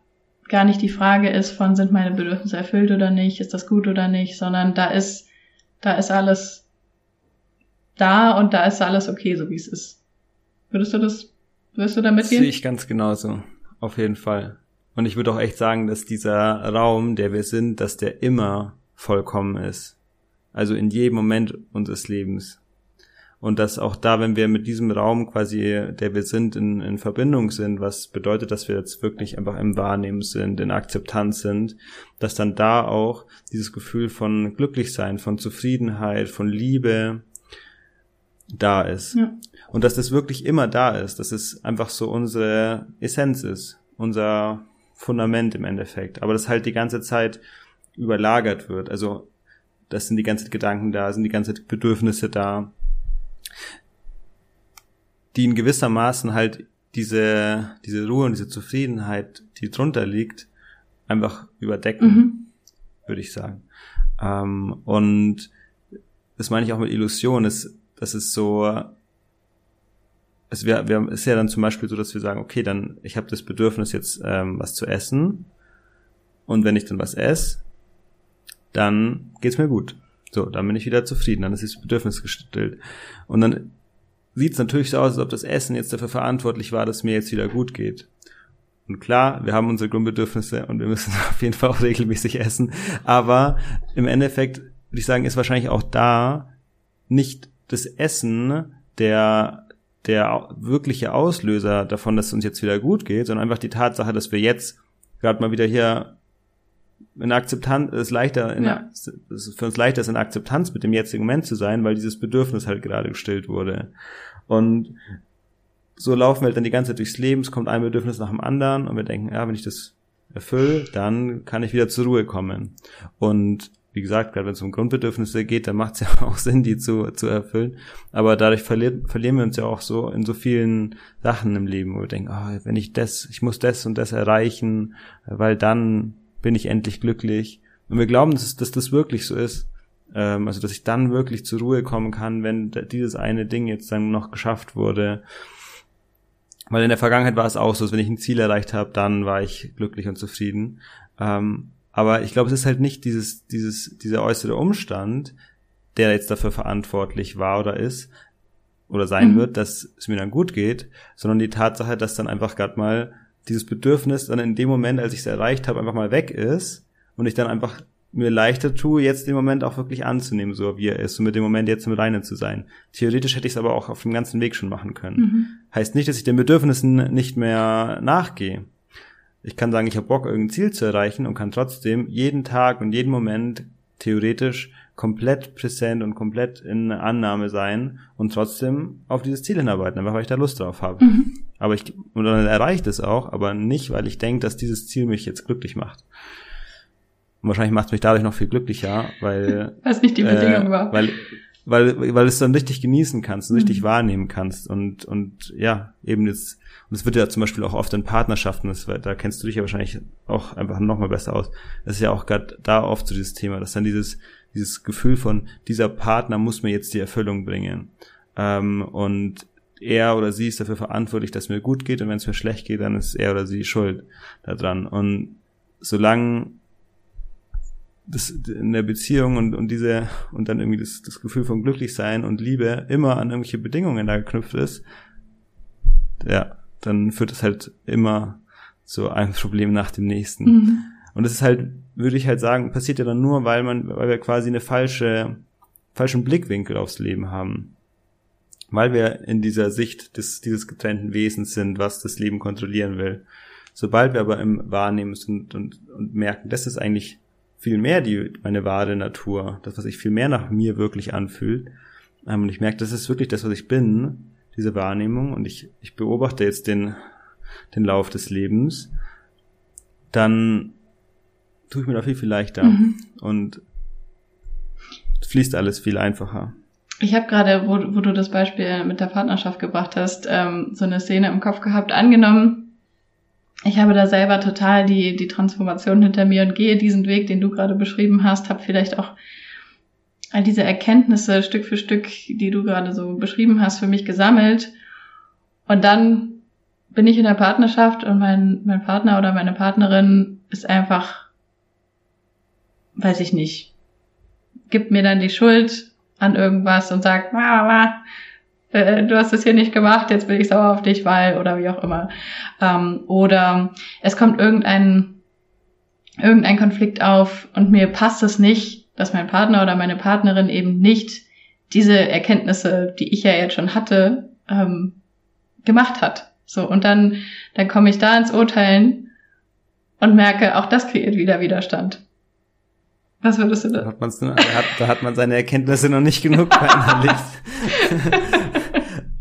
gar nicht die Frage ist von, sind meine Bedürfnisse erfüllt oder nicht, ist das gut oder nicht, sondern da ist, da ist alles da und da ist alles okay, so wie es ist. Würdest du das, würdest du da mitgehen? Sehe ich ganz genauso. Auf jeden Fall. Und ich würde auch echt sagen, dass dieser Raum, der wir sind, dass der immer vollkommen ist. Also in jedem Moment unseres Lebens und dass auch da, wenn wir mit diesem Raum quasi, der wir sind, in, in Verbindung sind, was bedeutet, dass wir jetzt wirklich einfach im Wahrnehmen sind, in Akzeptanz sind, dass dann da auch dieses Gefühl von Glücklichsein, von Zufriedenheit, von Liebe da ist. Ja. Und dass das wirklich immer da ist, dass es einfach so unsere Essenz ist, unser Fundament im Endeffekt, aber das halt die ganze Zeit überlagert wird. Also das sind die ganze Zeit Gedanken da, sind die ganze Zeit Bedürfnisse da die in gewissermaßen halt diese, diese Ruhe und diese Zufriedenheit, die drunter liegt, einfach überdecken, mhm. würde ich sagen. Ähm, und das meine ich auch mit Illusion, ist, das ist so, es wir, ist ja dann zum Beispiel so, dass wir sagen, okay, dann ich habe das Bedürfnis jetzt ähm, was zu essen und wenn ich dann was esse, dann geht's mir gut. So, dann bin ich wieder zufrieden, dann ist das Bedürfnis gestillt. Und dann sieht es natürlich so aus, als ob das Essen jetzt dafür verantwortlich war, dass mir jetzt wieder gut geht. Und klar, wir haben unsere Grundbedürfnisse und wir müssen auf jeden Fall auch regelmäßig essen. Aber im Endeffekt würde ich sagen, ist wahrscheinlich auch da nicht das Essen der, der wirkliche Auslöser davon, dass es uns jetzt wieder gut geht, sondern einfach die Tatsache, dass wir jetzt gerade mal wieder hier in Akzeptanz ist leichter, in, ja. ist für uns leichter ist in Akzeptanz mit dem jetzigen Moment zu sein, weil dieses Bedürfnis halt gerade gestillt wurde. Und so laufen wir halt dann die ganze Zeit durchs Leben, es kommt ein Bedürfnis nach dem anderen und wir denken, ja, wenn ich das erfülle, dann kann ich wieder zur Ruhe kommen. Und wie gesagt, gerade wenn es um Grundbedürfnisse geht, dann macht es ja auch Sinn, die zu, zu erfüllen. Aber dadurch verliert, verlieren wir uns ja auch so in so vielen Sachen im Leben, wo wir denken, oh, wenn ich das, ich muss das und das erreichen, weil dann bin ich endlich glücklich. Und wir glauben, dass, dass das wirklich so ist. Ähm, also, dass ich dann wirklich zur Ruhe kommen kann, wenn dieses eine Ding jetzt dann noch geschafft wurde. Weil in der Vergangenheit war es auch so, dass wenn ich ein Ziel erreicht habe, dann war ich glücklich und zufrieden. Ähm, aber ich glaube, es ist halt nicht dieses, dieses, dieser äußere Umstand, der jetzt dafür verantwortlich war oder ist oder sein mhm. wird, dass es mir dann gut geht, sondern die Tatsache, dass dann einfach gerade mal dieses Bedürfnis dann in dem Moment, als ich es erreicht habe, einfach mal weg ist und ich dann einfach mir leichter tue, jetzt den Moment auch wirklich anzunehmen, so wie er ist, und mit dem Moment jetzt im Reinen zu sein. Theoretisch hätte ich es aber auch auf dem ganzen Weg schon machen können. Mhm. Heißt nicht, dass ich den Bedürfnissen nicht mehr nachgehe. Ich kann sagen, ich habe Bock, irgendein Ziel zu erreichen und kann trotzdem jeden Tag und jeden Moment theoretisch komplett präsent und komplett in Annahme sein und trotzdem auf dieses Ziel hinarbeiten, einfach weil ich da Lust drauf habe. Mhm. Aber ich, und dann erreicht es auch, aber nicht, weil ich denke, dass dieses Ziel mich jetzt glücklich macht. Und wahrscheinlich macht es mich dadurch noch viel glücklicher, weil. Was nicht die Bedingung äh, war. Weil, weil, weil es dann richtig genießen kannst und richtig mhm. wahrnehmen kannst und, und ja, eben jetzt, und es wird ja zum Beispiel auch oft in Partnerschaften, das, da kennst du dich ja wahrscheinlich auch einfach nochmal besser aus. Das ist ja auch gerade da oft so dieses Thema, dass dann dieses, dieses Gefühl von, dieser Partner muss mir jetzt die Erfüllung bringen. Ähm, und er oder sie ist dafür verantwortlich, dass mir gut geht und wenn es mir schlecht geht, dann ist er oder sie schuld daran. Und solange das in der Beziehung und, und diese und dann irgendwie das, das Gefühl von Glücklichsein und Liebe immer an irgendwelche Bedingungen da geknüpft ist, ja, dann führt es halt immer zu einem Problem nach dem nächsten. Mhm. Und es ist halt, würde ich halt sagen, passiert ja dann nur, weil man, weil wir quasi eine falsche, falschen Blickwinkel aufs Leben haben. Weil wir in dieser Sicht des, dieses getrennten Wesens sind, was das Leben kontrollieren will. Sobald wir aber im Wahrnehmen sind und, und merken, das ist eigentlich viel mehr die, meine wahre Natur, das, was sich viel mehr nach mir wirklich anfühlt, ähm, und ich merke, das ist wirklich das, was ich bin, diese Wahrnehmung, und ich, ich beobachte jetzt den, den Lauf des Lebens, dann tue ich mir da viel, viel leichter mhm. und fließt alles viel einfacher. Ich habe gerade, wo, wo du das Beispiel mit der Partnerschaft gebracht hast, ähm, so eine Szene im Kopf gehabt. Angenommen, ich habe da selber total die, die Transformation hinter mir und gehe diesen Weg, den du gerade beschrieben hast, habe vielleicht auch all diese Erkenntnisse Stück für Stück, die du gerade so beschrieben hast, für mich gesammelt. Und dann bin ich in der Partnerschaft und mein, mein Partner oder meine Partnerin ist einfach, weiß ich nicht, gibt mir dann die Schuld an irgendwas und sagt, Mama, äh, du hast es hier nicht gemacht, jetzt bin ich sauer auf dich, weil, oder wie auch immer. Ähm, oder es kommt irgendein, irgendein Konflikt auf und mir passt es nicht, dass mein Partner oder meine Partnerin eben nicht diese Erkenntnisse, die ich ja jetzt schon hatte, ähm, gemacht hat. So, und dann, dann komme ich da ins Urteilen und merke, auch das kreiert wieder Widerstand. Was würdest du da? Da hat, man's, da, hat, da hat man seine Erkenntnisse noch nicht genug verinnerlicht.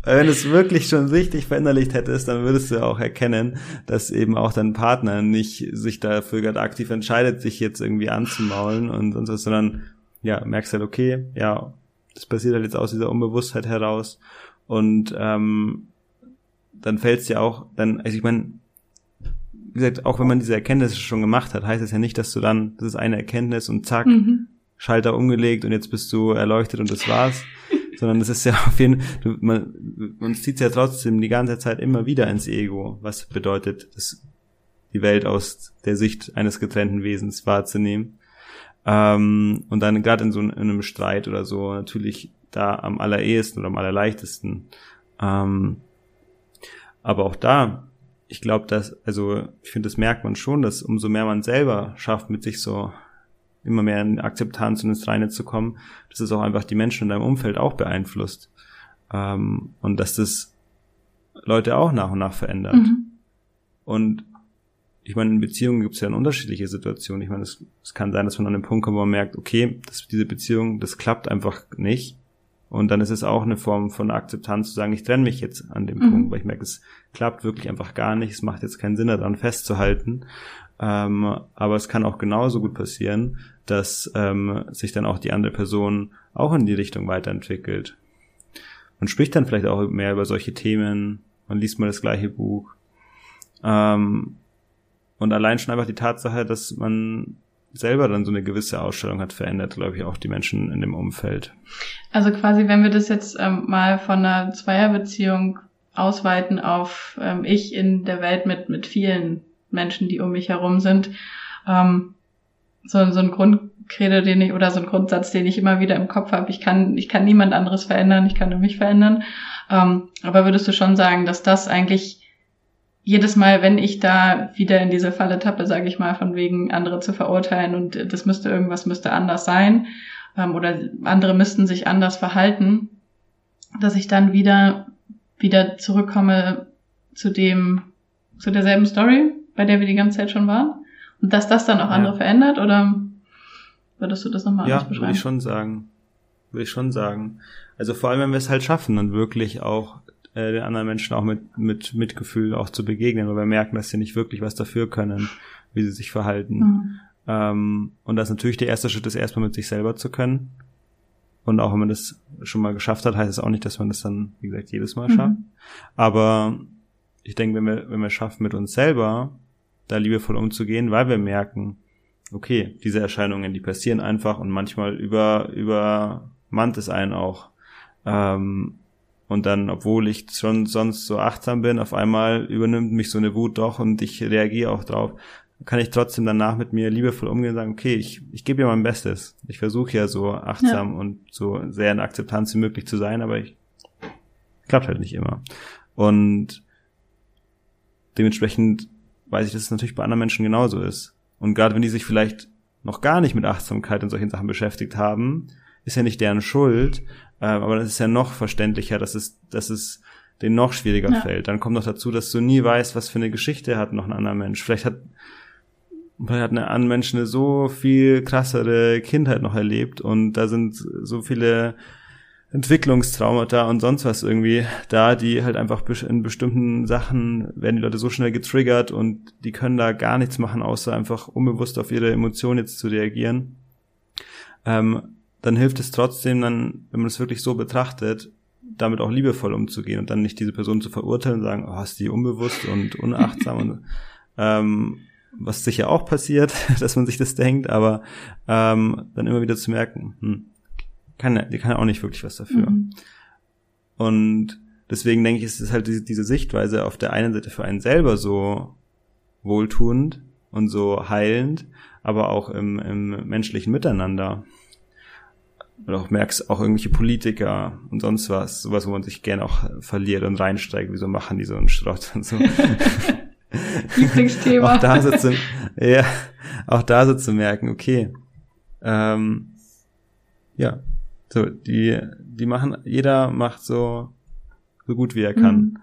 Wenn es wirklich schon richtig verinnerlicht hättest, dann würdest du auch erkennen, dass eben auch dein Partner nicht sich dafür gerade aktiv entscheidet, sich jetzt irgendwie anzumaulen und sonst was, sondern ja, merkst halt, okay, ja, das passiert halt jetzt aus dieser Unbewusstheit heraus und ähm, dann fällt es dir auch, dann, also ich meine, wie gesagt, auch wenn man diese Erkenntnisse schon gemacht hat, heißt es ja nicht, dass du dann, das ist eine Erkenntnis und zack, mhm. Schalter umgelegt und jetzt bist du erleuchtet und das war's. Sondern es ist ja auf jeden Fall, man, man zieht ja trotzdem die ganze Zeit immer wieder ins Ego, was bedeutet, das, die Welt aus der Sicht eines getrennten Wesens wahrzunehmen. Ähm, und dann gerade in so in einem Streit oder so natürlich da am allerersten oder am allerleichtesten. Ähm, aber auch da, ich glaube, dass, also ich finde, das merkt man schon, dass umso mehr man selber schafft, mit sich so immer mehr in Akzeptanz und ins Reine zu kommen, dass es auch einfach die Menschen in deinem Umfeld auch beeinflusst. Ähm, und dass das Leute auch nach und nach verändert. Mhm. Und ich meine, in Beziehungen gibt es ja unterschiedliche Situation. Ich meine, es, es kann sein, dass man an einem Punkt kommt, wo man merkt, okay, das, diese Beziehung, das klappt einfach nicht. Und dann ist es auch eine Form von Akzeptanz zu sagen, ich trenne mich jetzt an dem mhm. Punkt, weil ich merke, es klappt wirklich einfach gar nicht. Es macht jetzt keinen Sinn, daran festzuhalten. Ähm, aber es kann auch genauso gut passieren, dass ähm, sich dann auch die andere Person auch in die Richtung weiterentwickelt. Man spricht dann vielleicht auch mehr über solche Themen, man liest mal das gleiche Buch. Ähm, und allein schon einfach die Tatsache, dass man selber dann so eine gewisse Ausstellung hat, verändert, glaube ich, auch die Menschen in dem Umfeld. Also quasi, wenn wir das jetzt ähm, mal von einer Zweierbeziehung ausweiten auf ähm, ich in der Welt mit, mit vielen Menschen, die um mich herum sind, ähm, so, so ein Grundcredo, den ich, oder so ein Grundsatz, den ich immer wieder im Kopf habe. Ich kann, ich kann niemand anderes verändern, ich kann nur mich verändern. Ähm, aber würdest du schon sagen, dass das eigentlich jedes Mal, wenn ich da wieder in diese Falle tappe, sage ich mal, von wegen andere zu verurteilen und das müsste irgendwas müsste anders sein ähm, oder andere müssten sich anders verhalten, dass ich dann wieder wieder zurückkomme zu dem zu derselben Story, bei der wir die ganze Zeit schon waren? Und dass das dann auch andere ja. verändert oder würdest du das nochmal ja, beschreiben? Ja, würde ich schon sagen. Würde ich schon sagen. Also vor allem, wenn wir es halt schaffen, dann wirklich auch äh, den anderen Menschen auch mit, mit Mitgefühl auch zu begegnen, weil wir merken, dass sie nicht wirklich was dafür können, wie sie sich verhalten. Mhm. Ähm, und das natürlich der erste Schritt ist, erstmal mit sich selber zu können. Und auch wenn man das schon mal geschafft hat, heißt es auch nicht, dass man das dann, wie gesagt, jedes Mal schafft. Mhm. Aber ich denke, wenn wir, wenn wir schaffen, mit uns selber da liebevoll umzugehen, weil wir merken, okay, diese Erscheinungen, die passieren einfach und manchmal über, übermannt es einen auch. Ähm, und dann, obwohl ich schon sonst so achtsam bin, auf einmal übernimmt mich so eine Wut doch und ich reagiere auch drauf. Kann ich trotzdem danach mit mir liebevoll umgehen und sagen, okay, ich, ich gebe ja mein Bestes. Ich versuche ja so achtsam ja. und so sehr in Akzeptanz wie möglich zu sein, aber ich klappt halt nicht immer. Und dementsprechend weiß ich, dass es natürlich bei anderen Menschen genauso ist. Und gerade wenn die sich vielleicht noch gar nicht mit Achtsamkeit und solchen Sachen beschäftigt haben, ist ja nicht deren Schuld, äh, aber das ist ja noch verständlicher, dass es, dass es denen noch schwieriger ja. fällt. Dann kommt noch dazu, dass du nie weißt, was für eine Geschichte hat noch ein anderer Mensch. Vielleicht hat, vielleicht hat eine andere Mensch eine so viel krassere Kindheit noch erlebt und da sind so viele Entwicklungstraumata und sonst was irgendwie da, die halt einfach in bestimmten Sachen werden die Leute so schnell getriggert und die können da gar nichts machen, außer einfach unbewusst auf ihre Emotionen jetzt zu reagieren. Ähm, dann hilft es trotzdem dann, wenn man es wirklich so betrachtet, damit auch liebevoll umzugehen und dann nicht diese Person zu verurteilen und sagen, oh, ist die unbewusst und unachtsam und ähm, was sicher auch passiert, dass man sich das denkt, aber ähm, dann immer wieder zu merken, hm, kann, die kann auch nicht wirklich was dafür. Mhm. Und deswegen denke ich, ist es halt diese, diese Sichtweise auf der einen Seite für einen selber so wohltuend und so heilend, aber auch im, im menschlichen Miteinander. Oder auch merkst, auch irgendwelche Politiker und sonst was, sowas, wo man sich gerne auch verliert und reinsteigt, wieso machen die so einen Schrott und so. Lieblingsthema. auch da so zu, ja, auch da so zu merken, okay, ähm, ja, so, die, die machen, jeder macht so, so gut wie er kann. Mhm.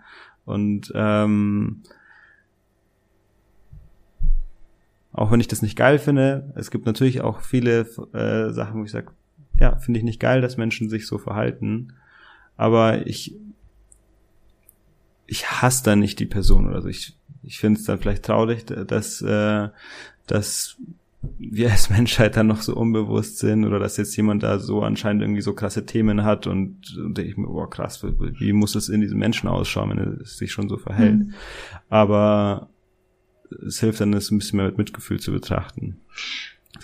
Und ähm, auch wenn ich das nicht geil finde, es gibt natürlich auch viele äh, Sachen, wo ich sage, ja, finde ich nicht geil, dass Menschen sich so verhalten. Aber ich, ich hasse da nicht die Person oder so. Ich, ich finde es dann vielleicht traurig, dass, äh, dass wir als Menschheit dann noch so unbewusst sind oder dass jetzt jemand da so anscheinend irgendwie so krasse Themen hat und, und ich mir, oh krass, wie muss es in diesem Menschen ausschauen, wenn er sich schon so verhält. Mhm. Aber es hilft dann, es ein bisschen mehr mit Mitgefühl zu betrachten.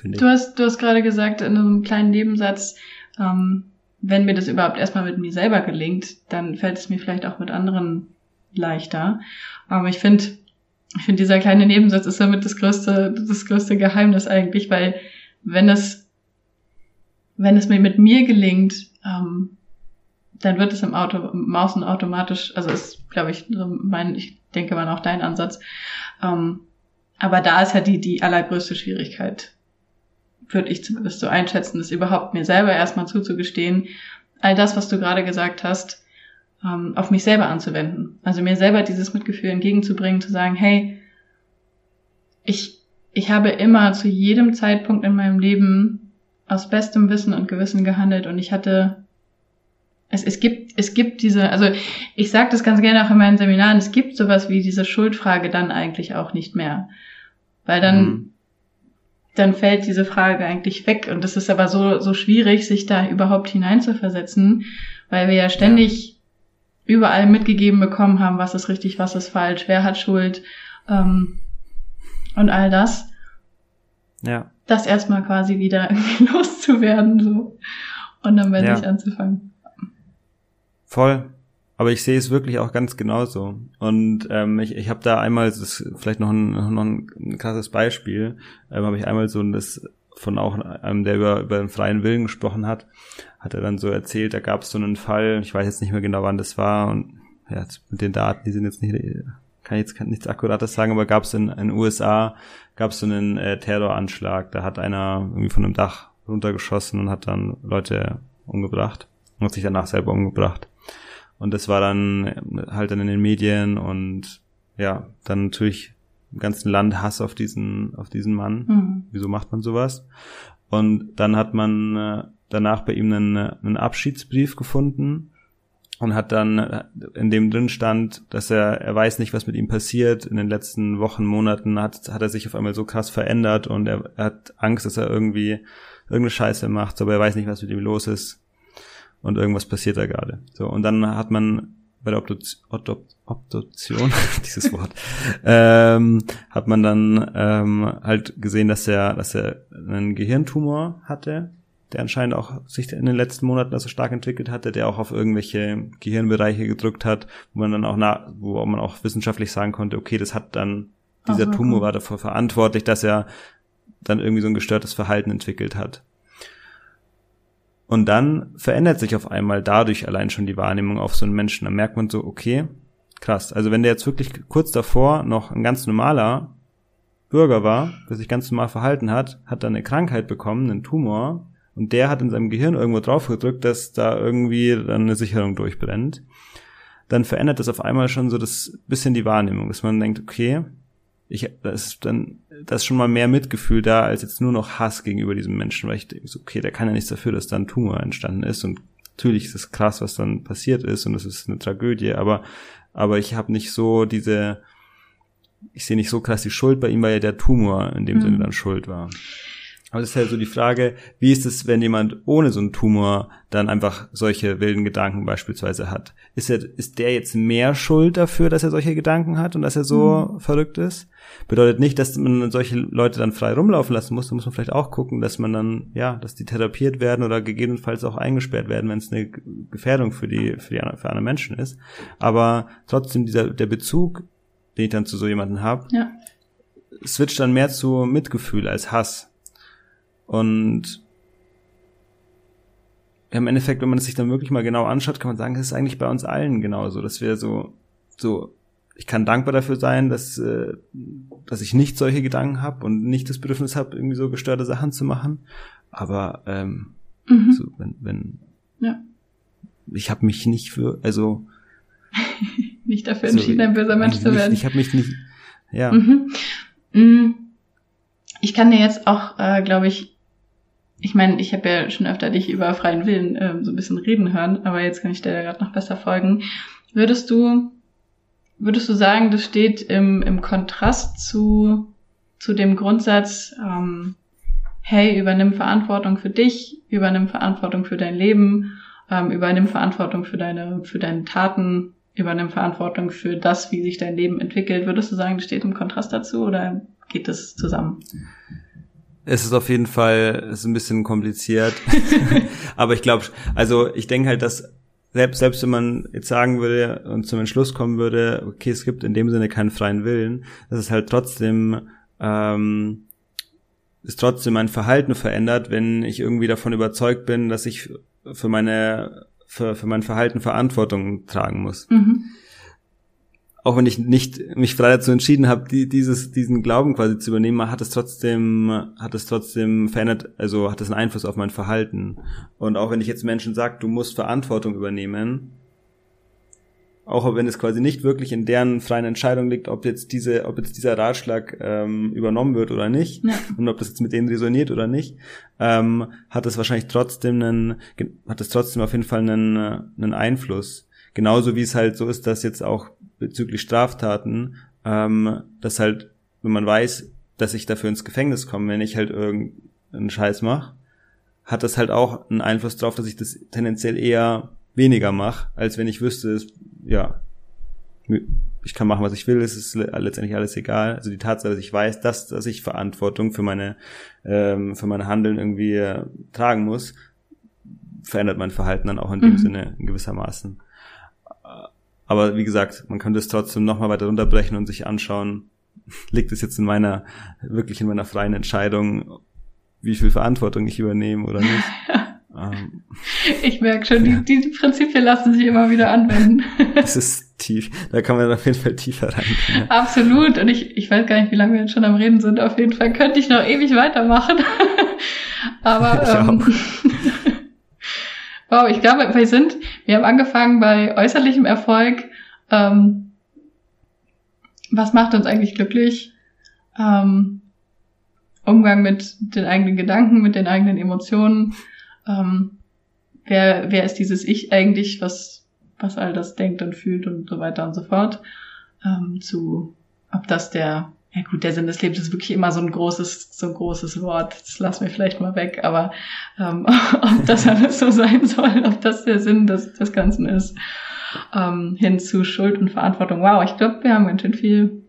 Du hast, du hast gerade gesagt in einem kleinen Nebensatz, ähm, wenn mir das überhaupt erstmal mit mir selber gelingt, dann fällt es mir vielleicht auch mit anderen leichter. Aber ich finde, ich finde, dieser kleine Nebensatz ist damit das größte, das größte Geheimnis eigentlich, weil wenn es, wenn es mir mit mir gelingt, ähm, dann wird es im Auto, im Außen automatisch, also ist, glaube ich, mein, ich denke mal auch dein Ansatz. Ähm, aber da ist ja die, die allergrößte Schwierigkeit, würde ich zumindest so einschätzen, das überhaupt mir selber erstmal zuzugestehen, all das, was du gerade gesagt hast, ähm, auf mich selber anzuwenden. Also mir selber dieses Mitgefühl entgegenzubringen, zu sagen, hey, ich, ich habe immer zu jedem Zeitpunkt in meinem Leben aus bestem Wissen und Gewissen gehandelt und ich hatte es, es gibt es gibt diese also ich sage das ganz gerne auch in meinen Seminaren es gibt sowas wie diese Schuldfrage dann eigentlich auch nicht mehr weil dann mhm. dann fällt diese Frage eigentlich weg und es ist aber so so schwierig sich da überhaupt hineinzuversetzen weil wir ja ständig überall mitgegeben bekommen haben, was ist richtig, was ist falsch, wer hat Schuld ähm, und all das. Ja. Das erstmal quasi wieder irgendwie loszuwerden so und dann bei ja. sich anzufangen. Voll. Aber ich sehe es wirklich auch ganz genauso. Und ähm, ich, ich habe da einmal, das ist vielleicht noch ein, noch ein krasses Beispiel, ähm, habe ich einmal so das von auch einem, der über, über den freien Willen gesprochen hat, hat er dann so erzählt, da gab es so einen Fall, ich weiß jetzt nicht mehr genau, wann das war und ja, mit den Daten, die sind jetzt nicht, kann ich jetzt nichts Akkurates sagen, aber gab es in den USA, gab es so einen äh, Terroranschlag, da hat einer irgendwie von einem Dach runtergeschossen und hat dann Leute umgebracht und hat sich danach selber umgebracht. Und das war dann halt dann in den Medien und ja, dann natürlich im ganzen Land Hass auf diesen, auf diesen Mann. Mhm. Wieso macht man sowas? Und dann hat man äh, danach bei ihm einen, einen Abschiedsbrief gefunden und hat dann, äh, in dem drin stand, dass er, er weiß nicht, was mit ihm passiert. In den letzten Wochen, Monaten hat, hat er sich auf einmal so krass verändert und er, er hat Angst, dass er irgendwie irgendeine Scheiße macht, aber er weiß nicht, was mit ihm los ist. Und irgendwas passiert da gerade. So, und dann hat man bei der Obduktion, dieses Wort, ähm, hat man dann ähm, halt gesehen, dass er, dass er einen Gehirntumor hatte, der anscheinend auch sich in den letzten Monaten also stark entwickelt hatte, der auch auf irgendwelche Gehirnbereiche gedrückt hat, wo man dann auch na, wo man auch wissenschaftlich sagen konnte, okay, das hat dann dieser so, Tumor war dafür verantwortlich, dass er dann irgendwie so ein gestörtes Verhalten entwickelt hat. Und dann verändert sich auf einmal dadurch allein schon die Wahrnehmung auf so einen Menschen. Dann merkt man so, okay, krass. Also wenn der jetzt wirklich kurz davor noch ein ganz normaler Bürger war, der sich ganz normal verhalten hat, hat dann eine Krankheit bekommen, einen Tumor, und der hat in seinem Gehirn irgendwo drauf gedrückt, dass da irgendwie dann eine Sicherung durchbrennt, dann verändert das auf einmal schon so das bisschen die Wahrnehmung, dass man denkt, okay, ich, da ist dann, da ist schon mal mehr Mitgefühl da, als jetzt nur noch Hass gegenüber diesem Menschen, weil ich denke, okay, der kann ja nichts dafür, dass da ein Tumor entstanden ist und natürlich ist es krass, was dann passiert ist und es ist eine Tragödie, aber, aber ich habe nicht so diese, ich sehe nicht so krass die Schuld bei ihm, weil ja der Tumor in dem mhm. Sinne dann schuld war. Aber das ist halt so die Frage, wie ist es, wenn jemand ohne so einen Tumor dann einfach solche wilden Gedanken beispielsweise hat? Ist er, ist der jetzt mehr schuld dafür, dass er solche Gedanken hat und dass er so mhm. verrückt ist? Bedeutet nicht, dass man solche Leute dann frei rumlaufen lassen muss. Da muss man vielleicht auch gucken, dass man dann, ja, dass die therapiert werden oder gegebenenfalls auch eingesperrt werden, wenn es eine Gefährdung für die, für die, für andere Menschen ist. Aber trotzdem dieser, der Bezug, den ich dann zu so jemanden habe, ja. switcht dann mehr zu Mitgefühl als Hass. Und im Endeffekt, wenn man es sich dann wirklich mal genau anschaut, kann man sagen, das ist eigentlich bei uns allen genauso, dass wir so, so, ich kann dankbar dafür sein, dass, äh, dass ich nicht solche Gedanken habe und nicht das Bedürfnis habe, irgendwie so gestörte Sachen zu machen. Aber ähm, mhm. so, wenn, wenn ja. ich habe mich nicht für, also nicht dafür entschieden, ein böser Mensch zu werden. Ich, ich habe mich nicht, ja. Mhm. mhm. Ich kann dir jetzt auch, äh, glaube ich, ich meine, ich habe ja schon öfter dich über freien Willen äh, so ein bisschen reden hören, aber jetzt kann ich dir gerade noch besser folgen. Würdest du, würdest du sagen, das steht im, im Kontrast zu, zu dem Grundsatz, ähm, hey, übernimm Verantwortung für dich, übernimm Verantwortung für dein Leben, ähm, übernimm Verantwortung für deine, für deine Taten, übernimm Verantwortung für das, wie sich dein Leben entwickelt. Würdest du sagen, das steht im Kontrast dazu oder geht das zusammen? Es ist auf jeden Fall ist ein bisschen kompliziert. Aber ich glaube, also ich denke halt, dass selbst, selbst wenn man jetzt sagen würde und zum Entschluss kommen würde, okay, es gibt in dem Sinne keinen freien Willen, dass es halt trotzdem ähm, ist trotzdem mein Verhalten verändert, wenn ich irgendwie davon überzeugt bin, dass ich für meine für, für mein Verhalten Verantwortung tragen muss. Mhm auch wenn ich nicht mich frei dazu entschieden habe, die, dieses, diesen Glauben quasi zu übernehmen, hat es trotzdem, hat es trotzdem verändert, also hat es einen Einfluss auf mein Verhalten. Und auch wenn ich jetzt Menschen sage, du musst Verantwortung übernehmen, auch wenn es quasi nicht wirklich in deren freien Entscheidung liegt, ob jetzt diese, ob jetzt dieser Ratschlag ähm, übernommen wird oder nicht ja. und ob das jetzt mit denen resoniert oder nicht, ähm, hat es wahrscheinlich trotzdem einen, hat es trotzdem auf jeden Fall einen, einen Einfluss. Genauso wie es halt so ist, dass jetzt auch bezüglich Straftaten, ähm, dass halt, wenn man weiß, dass ich dafür ins Gefängnis komme, wenn ich halt irgendeinen Scheiß mache, hat das halt auch einen Einfluss darauf, dass ich das tendenziell eher weniger mache, als wenn ich wüsste, es, ja, ich kann machen, was ich will, es ist letztendlich alles egal. Also die Tatsache, dass ich weiß, dass, dass ich Verantwortung für meine, ähm, für meine Handeln irgendwie äh, tragen muss, verändert mein Verhalten dann auch in dem mhm. Sinne in gewissermaßen. Aber wie gesagt, man könnte es trotzdem nochmal weiter runterbrechen und sich anschauen, liegt es jetzt in meiner, wirklich in meiner freien Entscheidung, wie viel Verantwortung ich übernehme oder nicht. ähm, ich merke schon, die, die Prinzipien lassen sich immer wieder anwenden. Es ist tief, da kann man auf jeden Fall tiefer rein. Ja. Absolut. Und ich, ich weiß gar nicht, wie lange wir jetzt schon am Reden sind. Auf jeden Fall könnte ich noch ewig weitermachen. Aber ähm, Wow, ich glaube, wir sind, wir haben angefangen bei äußerlichem Erfolg. Ähm, was macht uns eigentlich glücklich? Ähm, Umgang mit den eigenen Gedanken, mit den eigenen Emotionen. Ähm, wer, wer ist dieses Ich eigentlich, was, was all das denkt und fühlt und so weiter und so fort. Ähm, zu, ob das der ja gut, der Sinn des Lebens ist wirklich immer so ein großes, so ein großes Wort. Das lassen wir vielleicht mal weg, aber ähm, ob das alles so sein soll, ob das der Sinn des, des Ganzen ist, ähm, hin zu Schuld und Verantwortung. Wow, ich glaube, wir haben ganz schön viel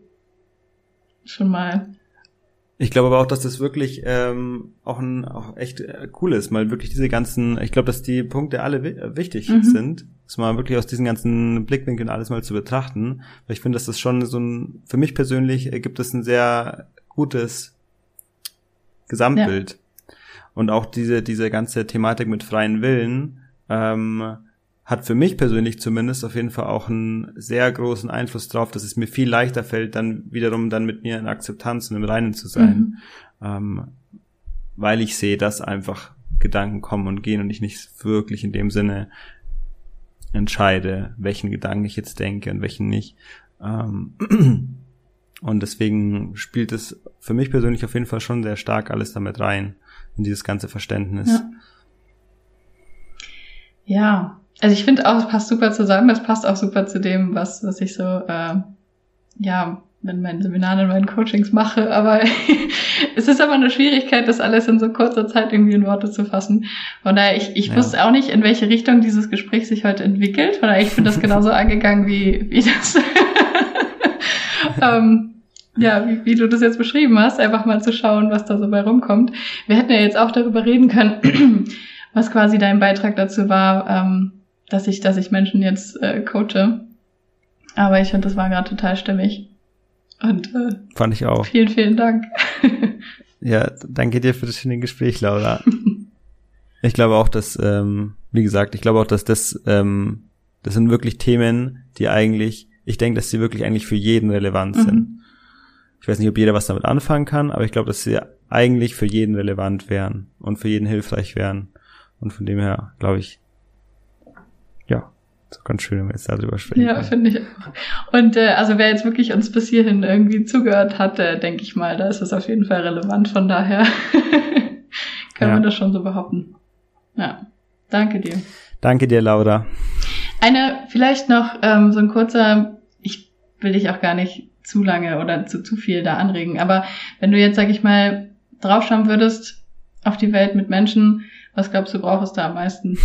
schon mal ich glaube aber auch, dass das wirklich ähm, auch ein auch echt äh, cool ist, mal wirklich diese ganzen, ich glaube, dass die Punkte alle wichtig mhm. sind, dass mal wirklich aus diesen ganzen Blickwinkeln alles mal zu betrachten. Weil ich finde, dass das schon so ein, für mich persönlich ergibt es ein sehr gutes Gesamtbild. Ja. Und auch diese, diese ganze Thematik mit freien Willen ähm, hat für mich persönlich zumindest auf jeden Fall auch einen sehr großen Einfluss drauf, dass es mir viel leichter fällt, dann wiederum dann mit mir in Akzeptanz und im Reinen zu sein. Mhm. Ähm, weil ich sehe, dass einfach Gedanken kommen und gehen und ich nicht wirklich in dem Sinne entscheide, welchen Gedanken ich jetzt denke und welchen nicht. Ähm, und deswegen spielt es für mich persönlich auf jeden Fall schon sehr stark alles damit rein, in dieses ganze Verständnis. Ja, ja. also ich finde auch, es passt super zusammen, es passt auch super zu dem, was, was ich so, äh, ja, in meinen Seminaren, in meinen Coachings mache, aber es ist aber eine Schwierigkeit, das alles in so kurzer Zeit irgendwie in Worte zu fassen. Von daher, ich, ich ja. wusste auch nicht, in welche Richtung dieses Gespräch sich heute entwickelt. Von daher, ich bin das genauso angegangen, wie, wie das, ähm, ja, wie, wie du das jetzt beschrieben hast, einfach mal zu schauen, was da so bei rumkommt. Wir hätten ja jetzt auch darüber reden können, was quasi dein Beitrag dazu war, ähm, dass ich, dass ich Menschen jetzt äh, coache. Aber ich finde, das war gerade total stimmig. Und äh, fand ich auch. Vielen, vielen Dank. ja, danke dir für das schöne Gespräch, Laura. ich glaube auch, dass, ähm, wie gesagt, ich glaube auch, dass das, ähm, das sind wirklich Themen, die eigentlich, ich denke, dass sie wirklich eigentlich für jeden relevant mhm. sind. Ich weiß nicht, ob jeder was damit anfangen kann, aber ich glaube, dass sie eigentlich für jeden relevant wären und für jeden hilfreich wären. Und von dem her, glaube ich, so ganz schön, wenn wir jetzt darüber sprechen. Ja, finde ich auch. Und äh, also wer jetzt wirklich uns bis hierhin irgendwie zugehört hat, äh, denke ich mal, da ist es auf jeden Fall relevant. Von daher können ja. wir das schon so behaupten. Ja, danke dir. Danke dir, Laura. Eine, vielleicht noch ähm, so ein kurzer, ich will dich auch gar nicht zu lange oder zu zu viel da anregen, aber wenn du jetzt, sag ich mal, draufschauen würdest auf die Welt mit Menschen, was glaubst du, brauchst du da am meisten?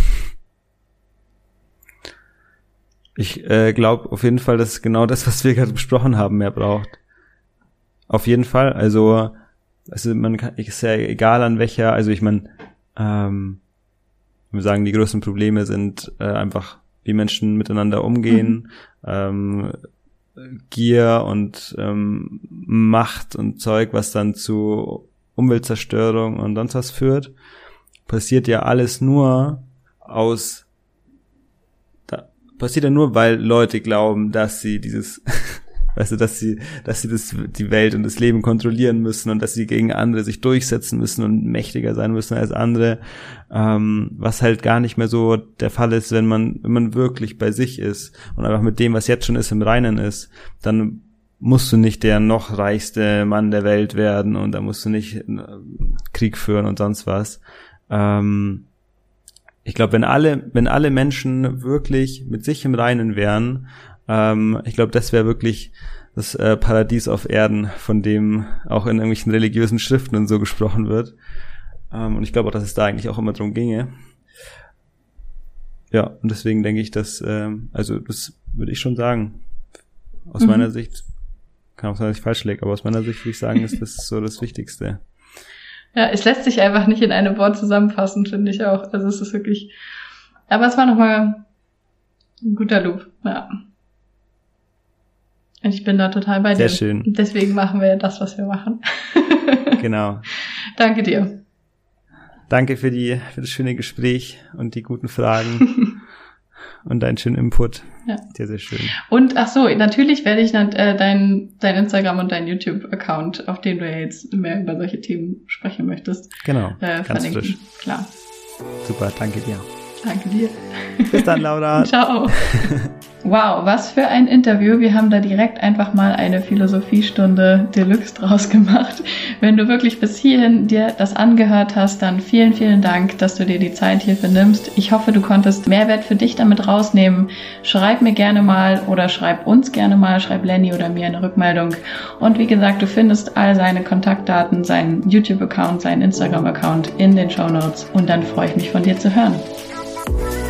Ich äh, glaube auf jeden Fall, dass genau das, was wir gerade besprochen haben, mehr braucht. Auf jeden Fall. Also, also man kann, ist ja egal an welcher, also ich meine, ähm, wir sagen, die größten Probleme sind äh, einfach, wie Menschen miteinander umgehen, mhm. ähm, Gier und ähm, Macht und Zeug, was dann zu Umweltzerstörung und sonst was führt, passiert ja alles nur aus passiert ja nur, weil Leute glauben, dass sie dieses, weißt du, dass sie, dass sie das, die Welt und das Leben kontrollieren müssen und dass sie gegen andere sich durchsetzen müssen und mächtiger sein müssen als andere, ähm, was halt gar nicht mehr so der Fall ist, wenn man, wenn man wirklich bei sich ist und einfach mit dem, was jetzt schon ist, im Reinen ist, dann musst du nicht der noch reichste Mann der Welt werden und da musst du nicht äh, Krieg führen und sonst was. Ähm, ich glaube, wenn alle, wenn alle Menschen wirklich mit sich im Reinen wären, ähm, ich glaube, das wäre wirklich das äh, Paradies auf Erden, von dem auch in irgendwelchen religiösen Schriften und so gesprochen wird. Ähm, und ich glaube auch, dass es da eigentlich auch immer drum ginge. Ja, und deswegen denke ich, dass, ähm, also das würde ich schon sagen, aus mhm. meiner Sicht, kann auch sein, dass ich falsch lege, aber aus meiner Sicht würde ich sagen, ist das so das Wichtigste. Ja, es lässt sich einfach nicht in einem Wort zusammenfassen, finde ich auch. Also es ist wirklich. Aber es war nochmal ein guter Loop, ja. Und ich bin da total bei Sehr dir. Sehr schön. Deswegen machen wir das, was wir machen. genau. Danke dir. Danke für die, für das schöne Gespräch und die guten Fragen. und deinen schönen Input. Ja. Sehr, sehr schön. Und ach so, natürlich werde ich dann äh, dein, dein Instagram und dein YouTube-Account, auf dem du ja jetzt mehr über solche Themen sprechen möchtest. Genau. Äh, ganz verlinken. frisch. Klar. Super, danke dir. Danke dir. Bis dann, Laura. Ciao. Wow, was für ein Interview. Wir haben da direkt einfach mal eine Philosophiestunde Deluxe draus gemacht. Wenn du wirklich bis hierhin dir das angehört hast, dann vielen, vielen Dank, dass du dir die Zeit hierfür nimmst. Ich hoffe, du konntest Mehrwert für dich damit rausnehmen. Schreib mir gerne mal oder schreib uns gerne mal, schreib Lenny oder mir eine Rückmeldung. Und wie gesagt, du findest all seine Kontaktdaten, seinen YouTube-Account, seinen Instagram-Account in den Show Notes. Und dann freue ich mich von dir zu hören. Bye.